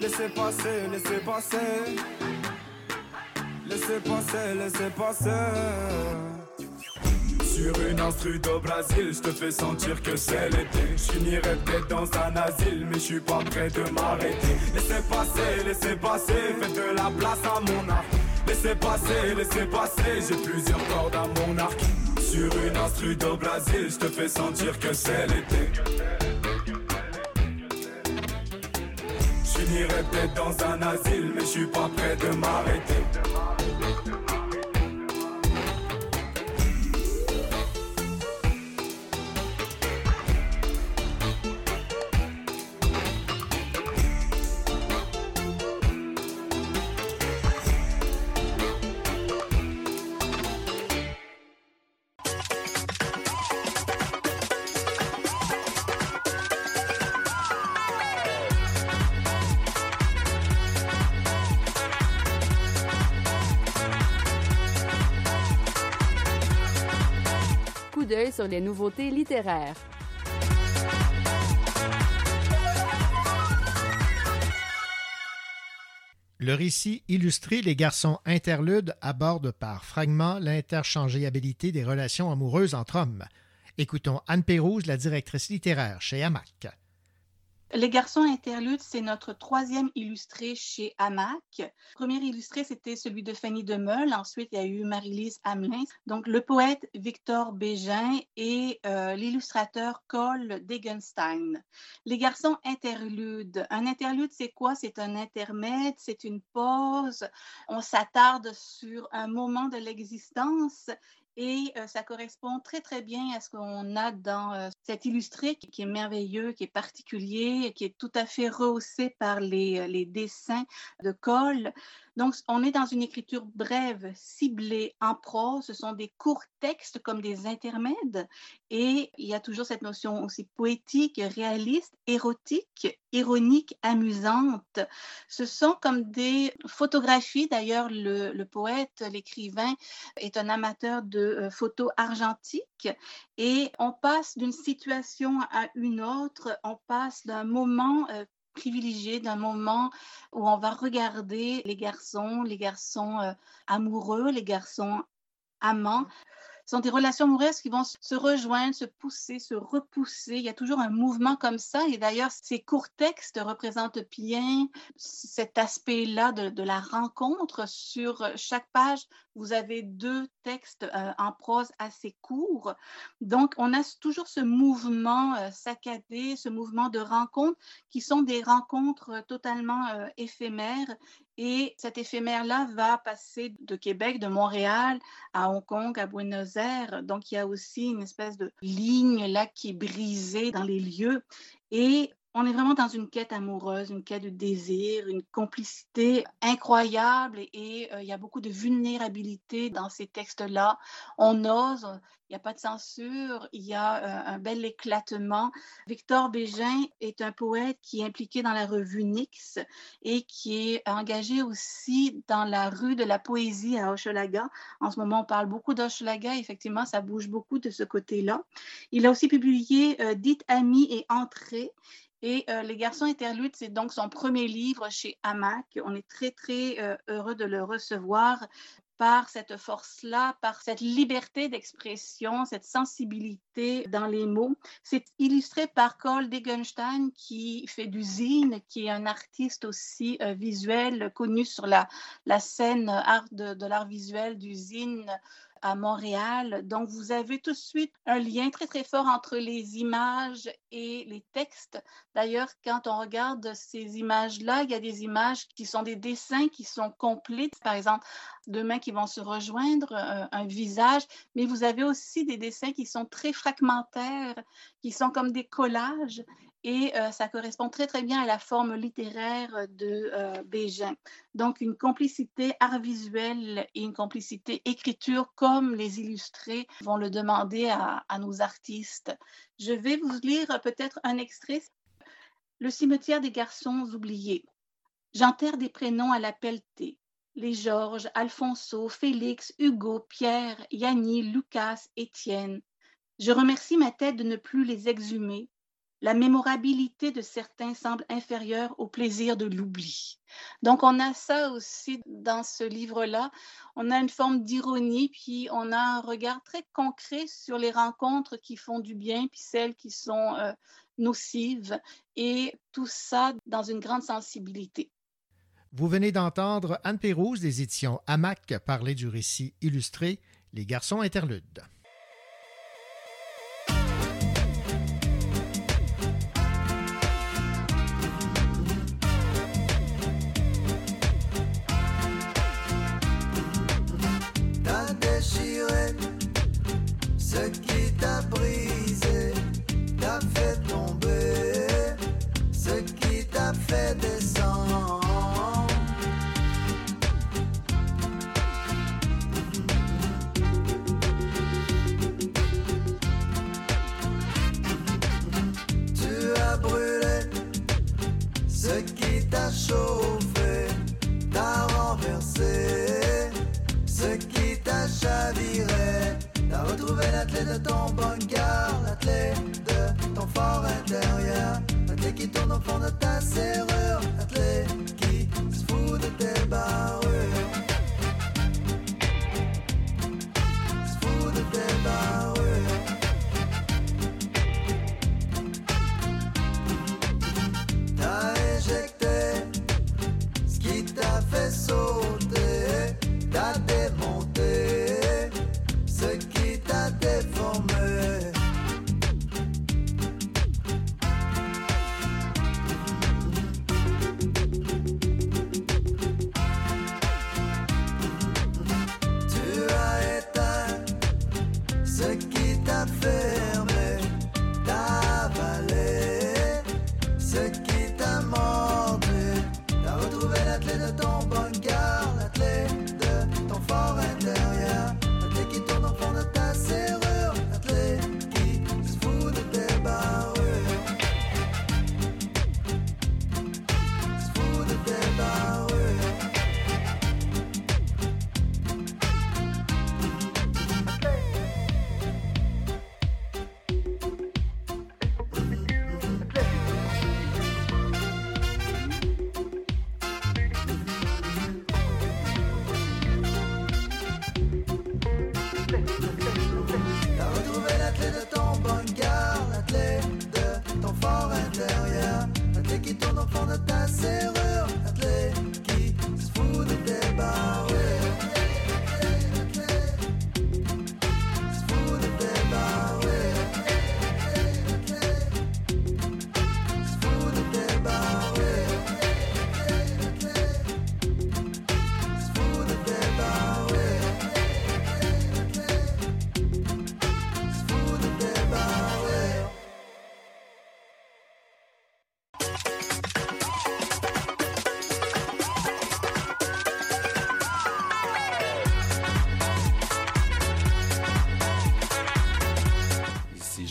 Speaker 17: Laissez passer, laissez passer. Laissez passer, laissez passer. Sur une instru au Brésil, je te fais sentir que c'est l'été. Je finirai peut-être dans un asile, mais je suis pas prêt de m'arrêter. Laissez passer, laissez passer, faites de la place à mon art. Laissez passer, laissez passer, j'ai plusieurs cordes à mon arc. Sur une instru au Brésil, je te fais sentir que c'est l'été. Je finirai peut-être dans un asile, mais je suis pas prêt de m'arrêter.
Speaker 1: Sur les nouveautés littéraires.
Speaker 2: Le récit illustré Les garçons interludes aborde par fragments l'interchangeabilité des relations amoureuses entre hommes. Écoutons Anne Pérouse, la directrice littéraire chez Hamac.
Speaker 21: Les garçons interludes, c'est notre troisième illustré chez Hamac. Premier illustré, c'était celui de Fanny Demeul. Ensuite, il y a eu Marie-Lise Hamelin. Donc, le poète Victor Bégin et euh, l'illustrateur Cole Degenstein. Les garçons interludes. Un interlude, c'est quoi? C'est un intermède, c'est une pause. On s'attarde sur un moment de l'existence et euh, ça correspond très, très bien à ce qu'on a dans euh, cet illustré qui, est merveilleux, qui est particulier, qui est tout à fait rehaussé par les, euh, les dessins de Cole. Donc, on est dans une écriture brève, ciblée en prose. Ce sont des courts textes comme des intermèdes. Et il y a toujours cette notion aussi poétique, réaliste, érotique, ironique, amusante. Ce sont comme des photographies. D'ailleurs, le, le, poète, l'écrivain, est un amateur de euh, photos argentiques. Et on passe d'une situation à une autre. On passe d'un moment euh, privilégié d'un moment où on va regarder les garçons, les garçons euh, amoureux, les garçons amants. Ce sont des relations amoureuses qui vont se rejoindre, se pousser, se repousser. Il y a toujours un mouvement comme ça. Et d'ailleurs, ces courts textes représentent bien cet aspect-là de, de, la rencontre. Sur chaque page, vous avez deux textes euh, en prose assez courts. Donc, on a toujours ce mouvement euh, saccadé, ce mouvement de rencontre qui sont des rencontres totalement euh, éphémères. Et cet éphémère-là va passer de Québec, de Montréal à Hong Kong, à Buenos Aires. Donc, il y a aussi une espèce de ligne là qui est brisée dans les lieux. Et on est vraiment dans une quête amoureuse, une quête de désir, une complicité incroyable et, euh, il y a beaucoup de vulnérabilité dans ces textes-là. On ose il n'y a pas de censure, il y a euh, un bel éclatement. Victor Bégin est un poète qui est impliqué dans la revue Nix et qui est engagé aussi dans la rue de la poésie à Hochelaga. En ce moment, on parle beaucoup d'Hochelaga. Effectivement, ça bouge beaucoup de ce côté-là. Il a aussi publié euh, Dites amis et entrées et euh, Les garçons interludes, c'est donc son premier livre chez Hamac. On est très, très heureux de le recevoir par cette force-là, par cette liberté d'expression, cette sensibilité dans les mots. C'est illustré par Cole Degenstein qui fait du zine, qui est un artiste aussi euh, visuel connu sur la, la scène art de, de l'art visuel du zine à Montréal. Donc, vous avez tout de suite un lien très, très fort entre les images et les textes. D'ailleurs, quand on regarde ces images-là, il y a des images qui sont des dessins qui sont complets. Par exemple, deux mains qui vont se rejoindre, un, un visage, mais vous avez aussi des dessins qui sont très fragmentaires, qui sont comme des collages et euh, ça correspond très très bien à la forme littéraire de euh. Donc une complicité art visuel et une complicité écriture comme les illustrés vont le demander à, à nos artistes. Je vais vous lire peut-être un extrait. Le cimetière des garçons oubliés. J'enterre des prénoms à la pelletée. Les Georges, Alfonso, Félix, Hugo, Pierre, Yanni, Lucas, Étienne. Je remercie ma tête de ne plus les exhumer la mémorabilité de certains semble inférieure au plaisir de l'oubli. Donc, on a ça aussi dans ce livre-là. On a une forme d'ironie, puis on a un regard très concret sur les rencontres qui font du bien, puis celles qui sont euh, nocives, et tout ça dans une grande sensibilité.
Speaker 2: Vous venez d'entendre Anne Pérouse des éditions Hamac parler du récit illustré Les garçons interludes.
Speaker 11: Clé de ton bunker, la clé de ton fort intérieur, la clé qui tourne au fond de ta serrure, la clé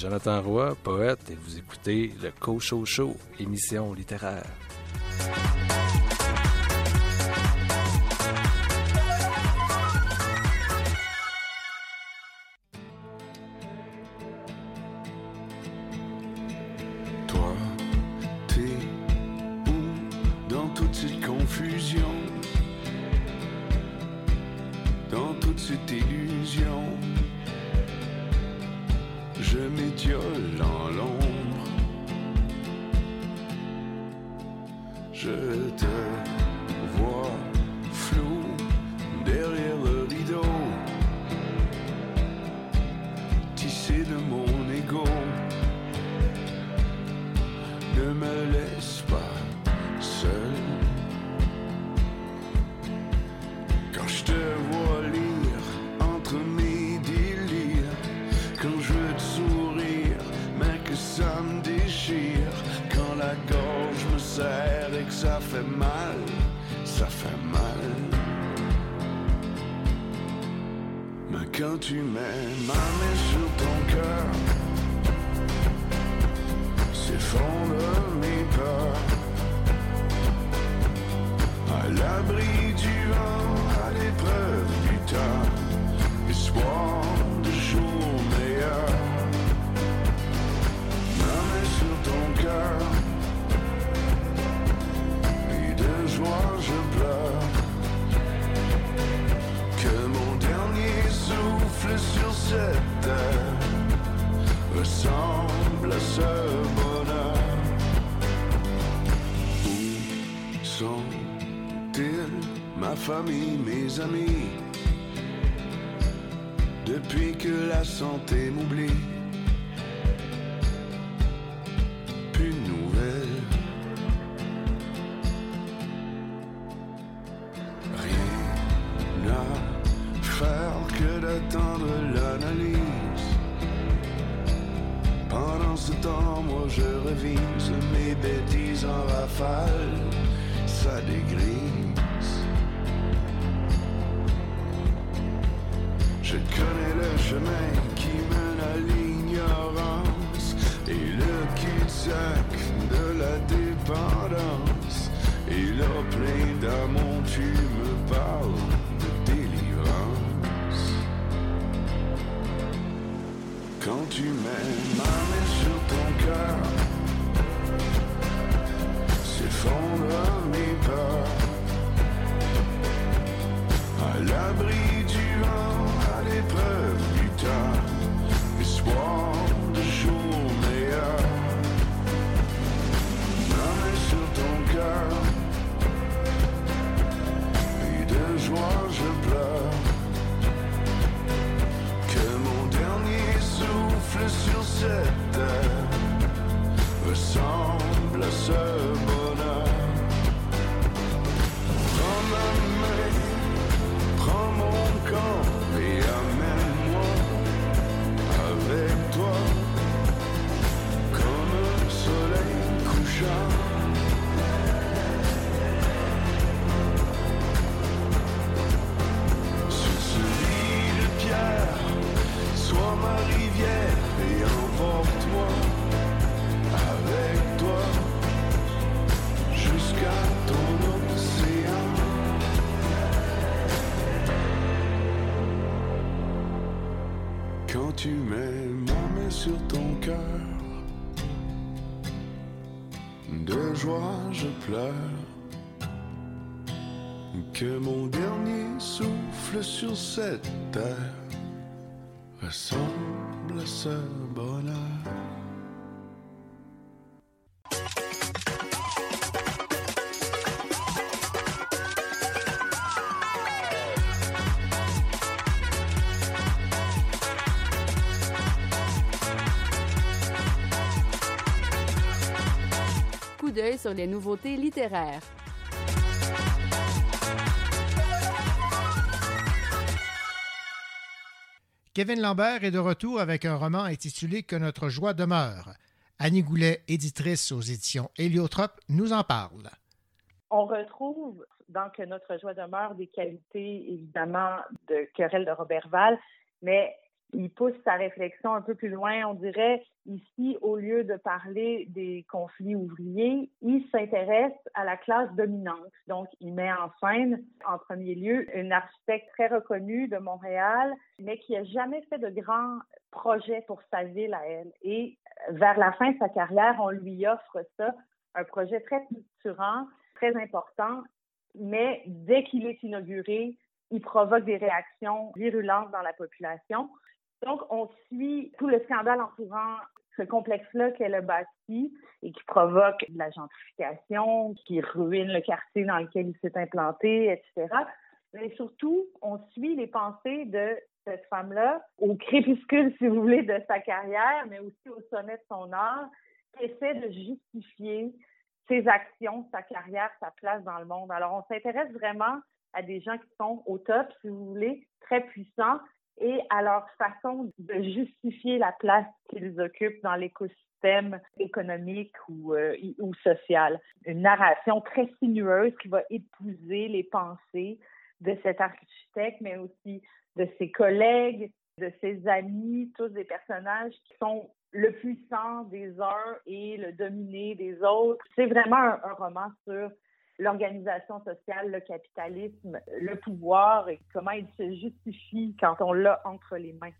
Speaker 22: Jonathan Roy, poète, et vous écoutez le Co-Show Show, émission littéraire.
Speaker 23: sur cette terre ressemble à ce bonheur.
Speaker 1: Coup d'œil sur les nouveautés littéraires.
Speaker 2: Kevin Lambert est de retour avec un roman intitulé Que notre joie demeure. Annie Goulet, éditrice aux éditions Héliotrope, nous en parle.
Speaker 24: On retrouve dans Que notre joie demeure des qualités évidemment de Querelle de Roberval, mais il pousse sa réflexion un peu plus loin. On dirait ici, au lieu de parler des conflits ouvriers, il s'intéresse à la classe dominante. Donc, il met en scène, en premier lieu, une architecte très reconnue de Montréal, mais qui a jamais fait de grands projets pour sa ville à elle. Et vers la fin de sa carrière, on lui offre ça, un projet très structurant, très important, mais dès qu'il est inauguré, il provoque des réactions virulentes dans la population. Donc, on suit tout le scandale entourant ce complexe-là qu'elle a bâti et qui provoque de la gentrification, qui ruine le quartier dans lequel il s'est implanté, etc. Mais surtout, on suit les pensées de cette femme-là au crépuscule, si vous voulez, de sa carrière, mais aussi au sommet de son art, qui essaie de justifier ses actions, sa carrière, sa place dans le monde. Alors, on s'intéresse vraiment à des gens qui sont au top, si vous voulez, très puissants, et à leur façon de justifier la place qu'ils occupent dans l'écosystème économique ou, euh, ou social. Une narration très sinueuse qui va épouser les pensées de cet architecte, mais aussi de ses collègues, de ses amis, tous des personnages qui sont le puissant des uns et le dominé des autres. C'est vraiment un, un roman sur l'organisation sociale, le capitalisme, le pouvoir et comment il se justifie quand on l'a entre les mains.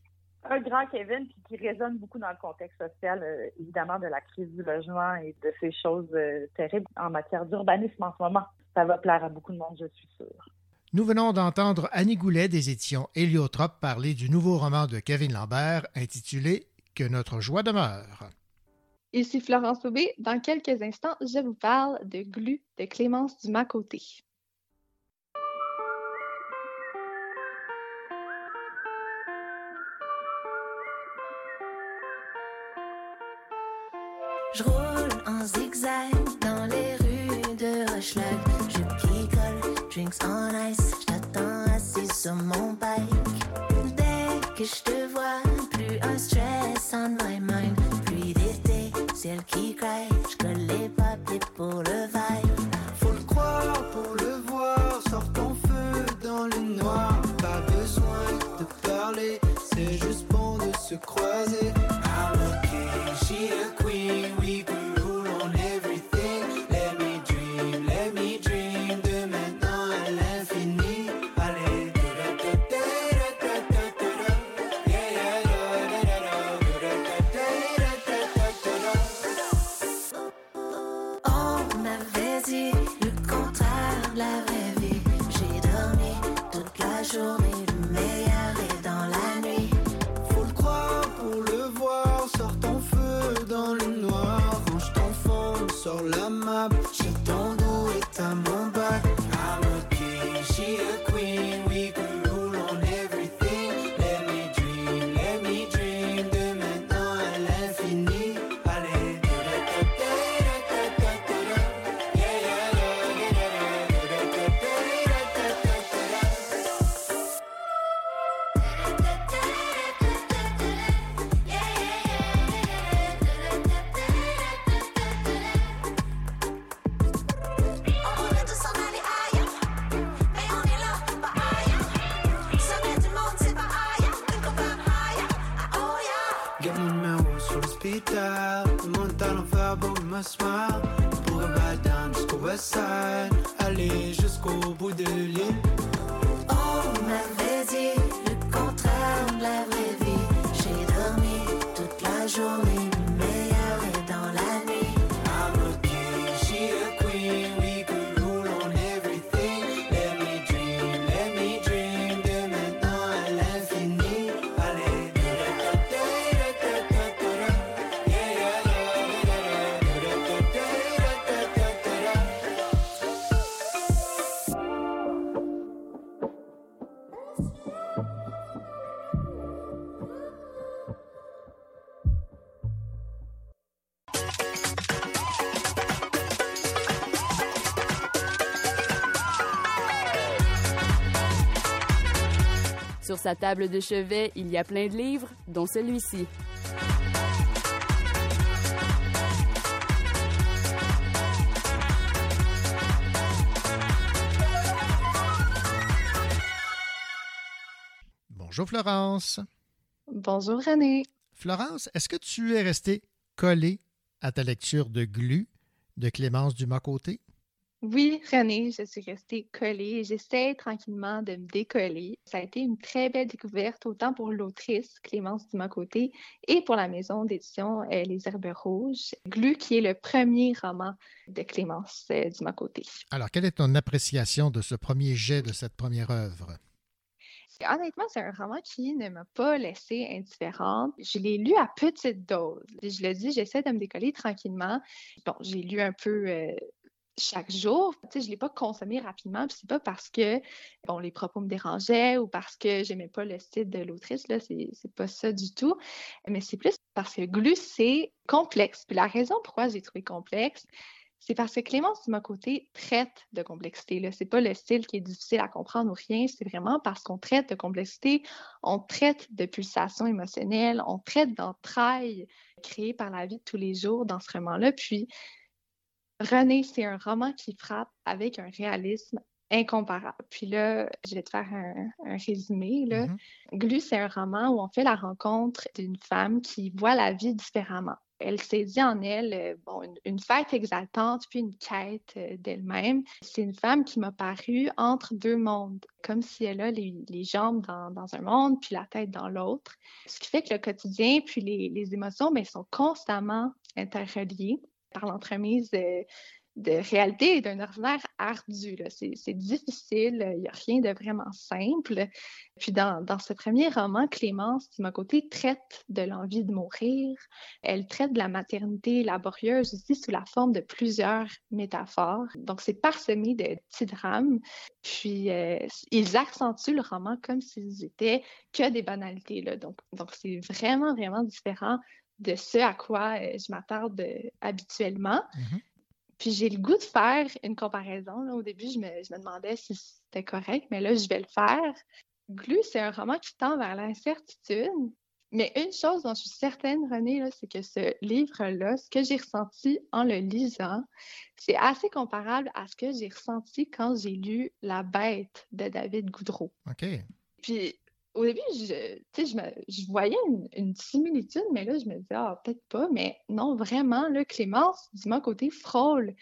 Speaker 24: Un grand Kevin qui, résonne beaucoup dans le contexte social, euh, évidemment, de la crise du logement et de ces choses euh, terribles en matière d'urbanisme en ce moment. Ça va plaire à beaucoup de monde, je suis sûre.
Speaker 2: Nous venons d'entendre Annie Goulet des éditions Héliotrope parler du nouveau roman de Kevin Lambert intitulé Que notre joie demeure.
Speaker 5: Ici Florence Aubé. Dans quelques instants, je vous parle de Glu de Clémence Dumas-Côté.
Speaker 7: Je roule en zigzag dans les rues de Hochelag. Je picole, drinks on ice. Je t'attends assis sur mon bike. Dès que je te vois, plus un stress on my mind ciel qui crache, je colle les papiers pour le vibe.
Speaker 14: Faut le croire pour le voir, sort ton feu dans le noir. Pas besoin de parler, c'est juste bon de se croiser.
Speaker 1: Sa table de chevet, il y a plein de livres, dont celui-ci.
Speaker 2: Bonjour Florence.
Speaker 5: Bonjour René.
Speaker 2: Florence, est-ce que tu es restée collée à ta lecture de Glu de Clémence Dumas-Côté?
Speaker 5: Oui, René, je suis restée collée. J'essaie tranquillement de me décoller. Ça a été une très belle découverte, autant pour l'autrice Clémence Dumas-Côté et pour la maison d'édition euh, Les Herbes Rouges, Glu, qui est le premier roman de Clémence euh, Dumas-Côté.
Speaker 2: Alors, quelle est ton appréciation de ce premier jet de cette première œuvre?
Speaker 5: Honnêtement, c'est un roman qui ne m'a pas laissée indifférente. Je l'ai lu à petite dose. Je le dis, j'essaie de me décoller tranquillement. Bon, j'ai lu un peu euh, chaque jour. Tu sais, je ne l'ai pas consommé rapidement. Puis c'est pas parce que bon, les propos me dérangeaient ou parce que j'aimais pas le style de l'autrice. Là, c'est, c'est pas ça du tout. Mais c'est plus parce que Glu, c'est complexe. Puis la raison pourquoi j'ai trouvé complexe, c'est parce que Clémence, de mon côté, traite de complexité. Ce n'est pas le style qui est difficile à comprendre ou rien, c'est vraiment parce qu'on traite de complexité, on traite de pulsations émotionnelles, on traite d'entrailles créées par la vie de tous les jours dans ce roman-là. Puis, René, c'est un roman qui frappe avec un réalisme incomparable. Puis là, je vais te faire un, résumé. Là.
Speaker 2: Mm-hmm.
Speaker 5: Glu, c'est un roman où on fait la rencontre d'une femme qui voit la vie différemment elle saisit en elle euh, bon, une, fête exaltante, puis une quête euh, d'elle-même. C'est une femme qui m'a paru entre deux mondes, comme si elle a les, jambes dans, un monde, puis la tête dans l'autre. Ce qui fait que le quotidien, puis les, émotions, bien, sont constamment interreliés par l'entremise de, réalité et d'un ordinaire ardu. C'est difficile, il n'y a rien de vraiment simple. Puis dans, ce premier roman, Clémence, côté, traite de l'envie de mourir. Elle traite de la maternité laborieuse aussi sous la forme de plusieurs métaphores. Donc c'est parsemé de petits drames. Puis euh, ils accentuent le roman comme s'ils étaient que des banalités. Donc c'est vraiment, vraiment différent de ce à quoi euh, je m'attarde euh, habituellement.
Speaker 2: Mm-hmm.
Speaker 5: Puis j'ai le goût de faire une comparaison. Au début, je me, demandais si c'était correct, mais là, je vais le faire. Glu, c'est un roman qui tend vers l'incertitude. Mais une chose dont je suis certaine, René, c'est que ce livre-là, ce que j'ai ressenti en le lisant, c'est assez comparable à ce que j'ai ressenti quand j'ai lu La Bête de David Goudreau.
Speaker 2: OK.
Speaker 5: Puis au début, je, je, voyais une, similitude, mais là, je me disais, ah, peut-être pas, mais non, vraiment, Clémence, du mon côté, frôle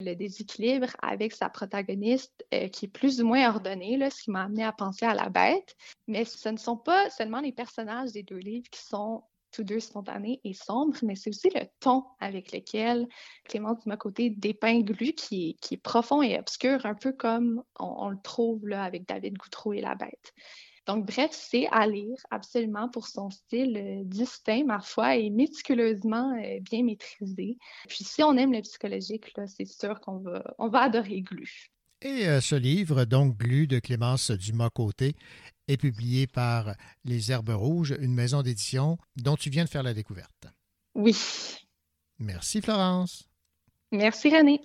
Speaker 5: le déséquilibre avec sa protagoniste euh, qui est plus ou moins ordonnée, là, ce qui m'a amené à penser à la bête. Mais ce ne sont pas seulement les personnages des deux livres qui sont tous deux spontanés et sombres, mais c'est aussi le ton avec lequel Clémence mon côté dépeint qui, qui est profond et obscur, un peu comme on, le trouve là, avec David Goutreau et la bête. Donc, bref, c'est à lire absolument pour son style euh, distinct, ma foi, et méticuleusement euh, bien maîtrisé. Puis, si on aime le psychologique, c'est sûr qu'on va, on va adorer Glu.
Speaker 2: Et euh, ce livre, donc Glu de Clémence Dumas-Côté, est publié par Les Herbes Rouges, une maison d'édition dont tu viens de faire la découverte.
Speaker 5: Oui.
Speaker 2: Merci, Florence.
Speaker 5: Merci, René.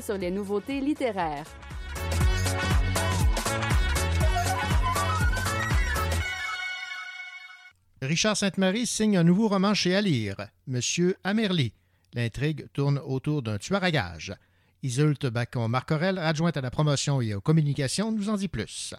Speaker 1: Sur les nouveautés littéraires.
Speaker 2: Richard Sainte-Marie signe un nouveau roman chez Alire, Monsieur Amerly. L'intrigue tourne autour d'un tueur à gages. Isulte Bacon-Marcorel, adjointe à la promotion et aux communications, nous en dit plus.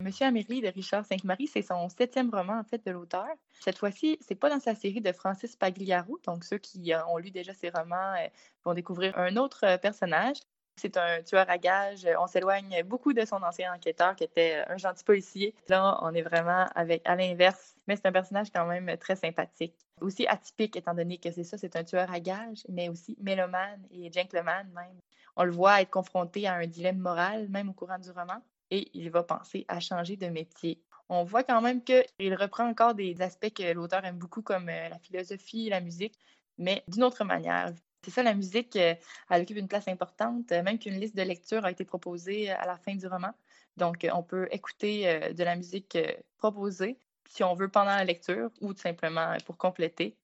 Speaker 25: Monsieur Amélie de Richard Sainte-Marie, c'est son septième roman en fait de l'auteur. Cette fois-ci, c'est pas dans sa série de Francis Pagliaro, donc ceux qui euh, ont lu déjà ses romans euh, vont découvrir un autre euh, personnage. C'est un tueur à gages. On s'éloigne beaucoup de son ancien enquêteur qui était un gentil policier. Là, on est vraiment avec à l'inverse, mais c'est un personnage quand même très sympathique. Aussi atypique étant donné que c'est ça, c'est un tueur à gages, mais aussi mélomane et gentleman même. On le voit être confronté à un dilemme moral même au courant du roman et il va penser à changer de métier. On voit quand même qu'il reprend encore des aspects que l'auteur aime beaucoup comme euh, la philosophie, la musique, mais d'une autre manière. C'est ça, la musique, euh, elle occupe une place importante, euh, même qu'une liste de lecture a été proposée à la fin du roman. Donc, on peut écouter de la musique proposée si on veut pendant la lecture ou tout simplement pour compléter.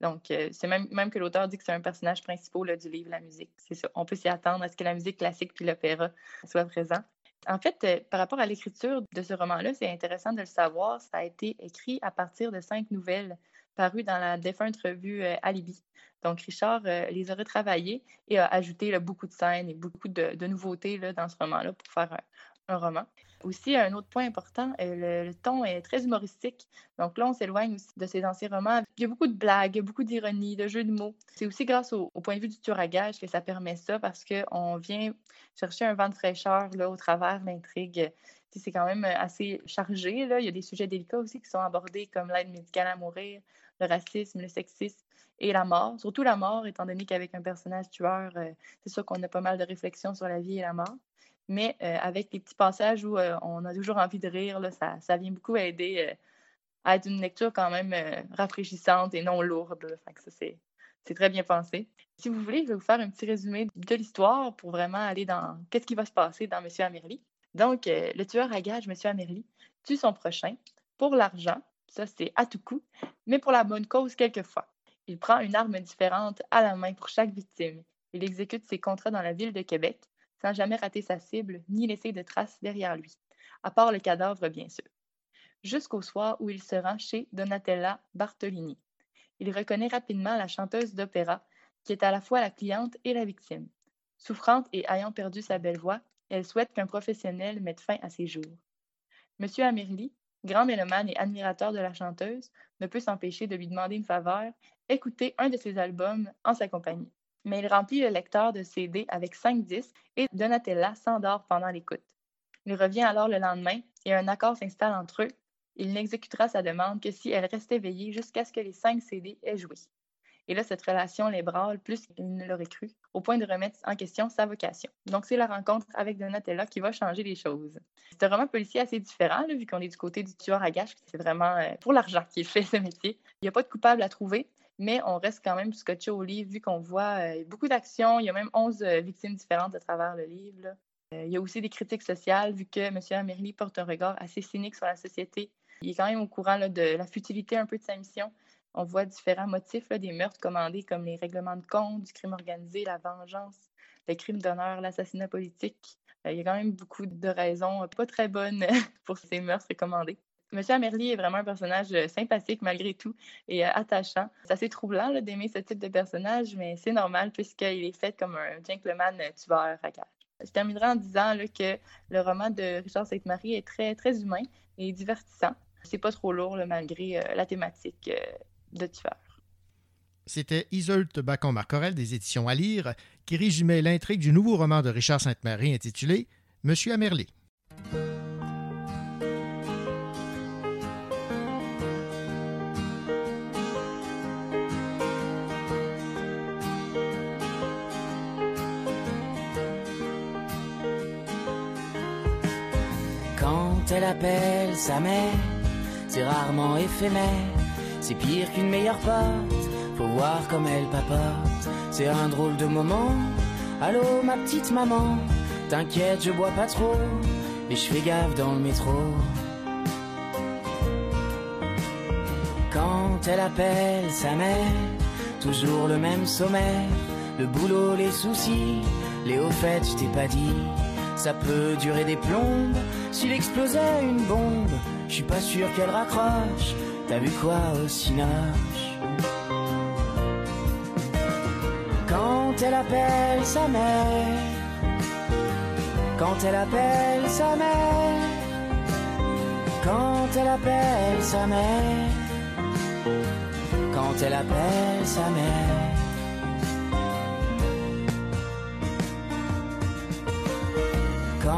Speaker 25: Donc, c'est même, même que l'auteur dit que c'est un personnage principal du livre, la musique. C'est ça. On peut s'y attendre à ce que la musique classique puis l'opéra soient présents. En fait, euh, par rapport à l'écriture de ce roman-là, c'est intéressant de le savoir. Ça a été écrit à partir de cinq nouvelles parues dans la défunte revue euh, Alibi. Donc, Richard euh, les a retravaillées et a ajouté beaucoup de scènes et beaucoup de, nouveautés dans ce roman-là pour faire un roman. Aussi, un autre point important, euh, le, ton est très humoristique. Donc là, on s'éloigne aussi de ses anciens romans. Il y a beaucoup de blagues, beaucoup d'ironie, de jeux de mots. C'est aussi grâce au, point de vue du tueur à gage que ça permet ça parce qu'on vient chercher un vent de fraîcheur là, au travers de l'intrigue. C'est quand même assez chargé. Là. Il y a des sujets délicats aussi qui sont abordés comme l'aide médicale à mourir, le racisme, le sexisme et la mort. Surtout la mort, étant donné qu'avec un personnage tueur, euh, c'est sûr qu'on a pas mal de réflexions sur la vie et la mort mais euh, avec les petits passages où euh, on a toujours envie de rire, ça, vient beaucoup aider euh, à être une lecture quand même rafraîchissante et non lourde. ça, c'est très bien pensé. Si vous voulez, je vais vous faire un petit résumé de l'histoire pour vraiment aller dans qu'est-ce qui va se passer dans Monsieur Amerly. Donc, le tueur à gage, Monsieur Amerly, tue son prochain pour l'argent, ça c'est à tout coup, mais pour la bonne cause quelquefois. Il prend une arme différente à la main pour chaque victime. Il exécute ses contrats dans la ville de Québec sans jamais rater sa cible ni laisser de traces derrière lui, à part le cadavre bien sûr. Jusqu'au soir où il se rend chez Donatella Bartolini. Il reconnaît rapidement la chanteuse d'opéra, qui est à la fois la cliente et la victime. Souffrante et ayant perdu sa belle voix, elle souhaite qu'un professionnel mette fin à ses jours. Monsieur Amerly, grand mélomane et admirateur de la chanteuse, ne peut s'empêcher de lui demander une faveur, écouter un de ses albums en sa compagnie mais il remplit le lecteur de CD avec cinq disques et Donatella s'endort pendant l'écoute. Il revient alors le lendemain et un accord s'installe entre eux. Il n'exécutera sa demande que si elle reste éveillée jusqu'à ce que les cinq CD aient joué. Et là, cette relation l'ébranle plus qu'il ne l'aurait cru, au point de remettre en question sa vocation. Donc, c'est la rencontre avec Donatella qui va changer les choses. C'est un roman policier assez différent, vu qu'on est du côté du tueur à gages. C'est vraiment euh, pour l'argent qu'il fait ce métier. Il n'y a pas de coupable à trouver mais on reste quand même scotché au livre vu qu'on voit euh, beaucoup d'actions. Il y a même 11 euh, victimes différentes à travers le livre. Euh, il y a aussi des critiques sociales vu que M. Amerly porte un regard assez cynique sur la société. Il est quand même au courant de la futilité un peu de sa mission. On voit différents motifs des meurtres commandés comme les règlements de compte, du crime organisé, la vengeance, le crime d'honneur, l'assassinat politique. il y a quand même beaucoup de raisons pas très bonnes pour ces meurtres commandés. Monsieur Amerly est vraiment un personnage euh, sympathique malgré tout et euh, attachant. C'est assez troublant d'aimer ce type de personnage, mais c'est normal puisqu'il est fait comme un gentleman euh, tueur à Je terminerai en disant que le roman de Richard Sainte-Marie est très, très humain et divertissant. C'est pas trop lourd malgré la thématique de tueur.
Speaker 2: C'était Isolte Bacon-Marcorel des éditions à lire qui résumait l'intrigue du nouveau roman de Richard Sainte-Marie intitulé Monsieur Amerly.
Speaker 6: Elle appelle sa mère, c'est rarement éphémère, c'est pire qu'une meilleure pote, faut voir comme elle papote, c'est un drôle de moment, allô ma petite maman, t'inquiète je bois pas trop, et je fais gaffe dans le métro. Quand elle appelle sa mère, toujours le même sommaire, le boulot, les soucis,
Speaker 26: Léo fait, je t'ai pas dit, ça peut durer des plombes. S'il explosait une bombe, je suis pas sûr qu'elle raccroche. T'as vu quoi au cinoche Quand elle appelle sa mère, quand elle appelle sa mère, quand elle appelle sa mère, quand elle appelle sa mère.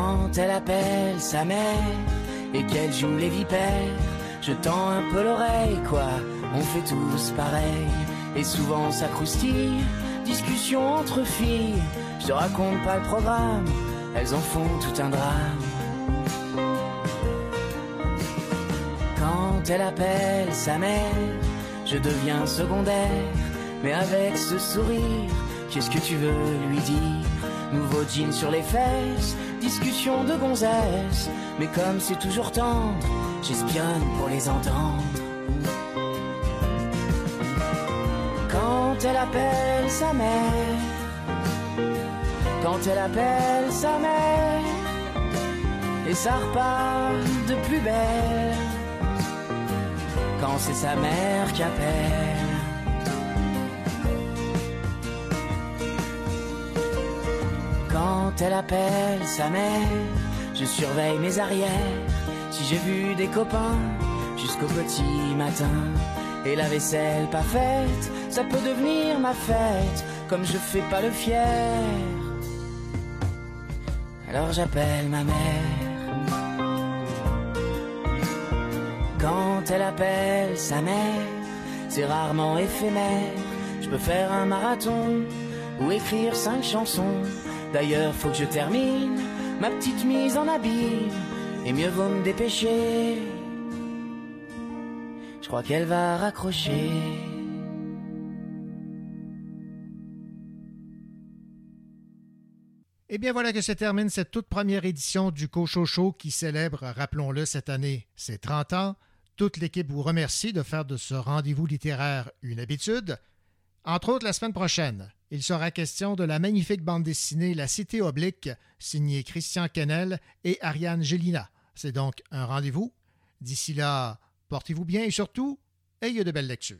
Speaker 26: Quand elle appelle sa mère et qu'elle joue les vipères, je tends un peu l'oreille, quoi, on fait tous pareil. Et souvent ça croustille, discussion entre filles, je te raconte pas le programme, elles en font tout un drame. Quand elle appelle sa mère, je deviens secondaire, mais avec ce sourire, qu'est-ce que tu veux lui dire? Nouveau jean sur les fesses, discussion de gonzesse, mais comme c'est toujours tendre, j'espionne pour les entendre. Quand elle appelle sa mère, quand elle appelle sa mère, et ça repart de plus belle, quand c'est sa mère qui appelle. Quand elle appelle sa mère, je surveille mes arrières. Si j'ai vu des copains jusqu'au petit matin, et la vaisselle pas faite, ça peut devenir ma fête, comme je fais pas le fier. Alors j'appelle ma mère. Quand elle appelle sa mère, c'est rarement éphémère. Je peux faire un marathon ou écrire cinq chansons. D'ailleurs, faut que je termine ma petite mise en abîme. Et mieux vaut me dépêcher. Je crois qu'elle va raccrocher.
Speaker 2: Et bien voilà que se termine cette toute première édition du Cochocho qui célèbre, rappelons-le, cette année ses 30 ans. Toute l'équipe vous remercie de faire de ce rendez-vous littéraire une habitude. Entre autres, la semaine prochaine, il sera question de la magnifique bande dessinée La Cité oblique, signée Christian Kennel et Ariane Gélina. C'est donc un rendez-vous. D'ici là, portez-vous bien et surtout, ayez de belles lectures.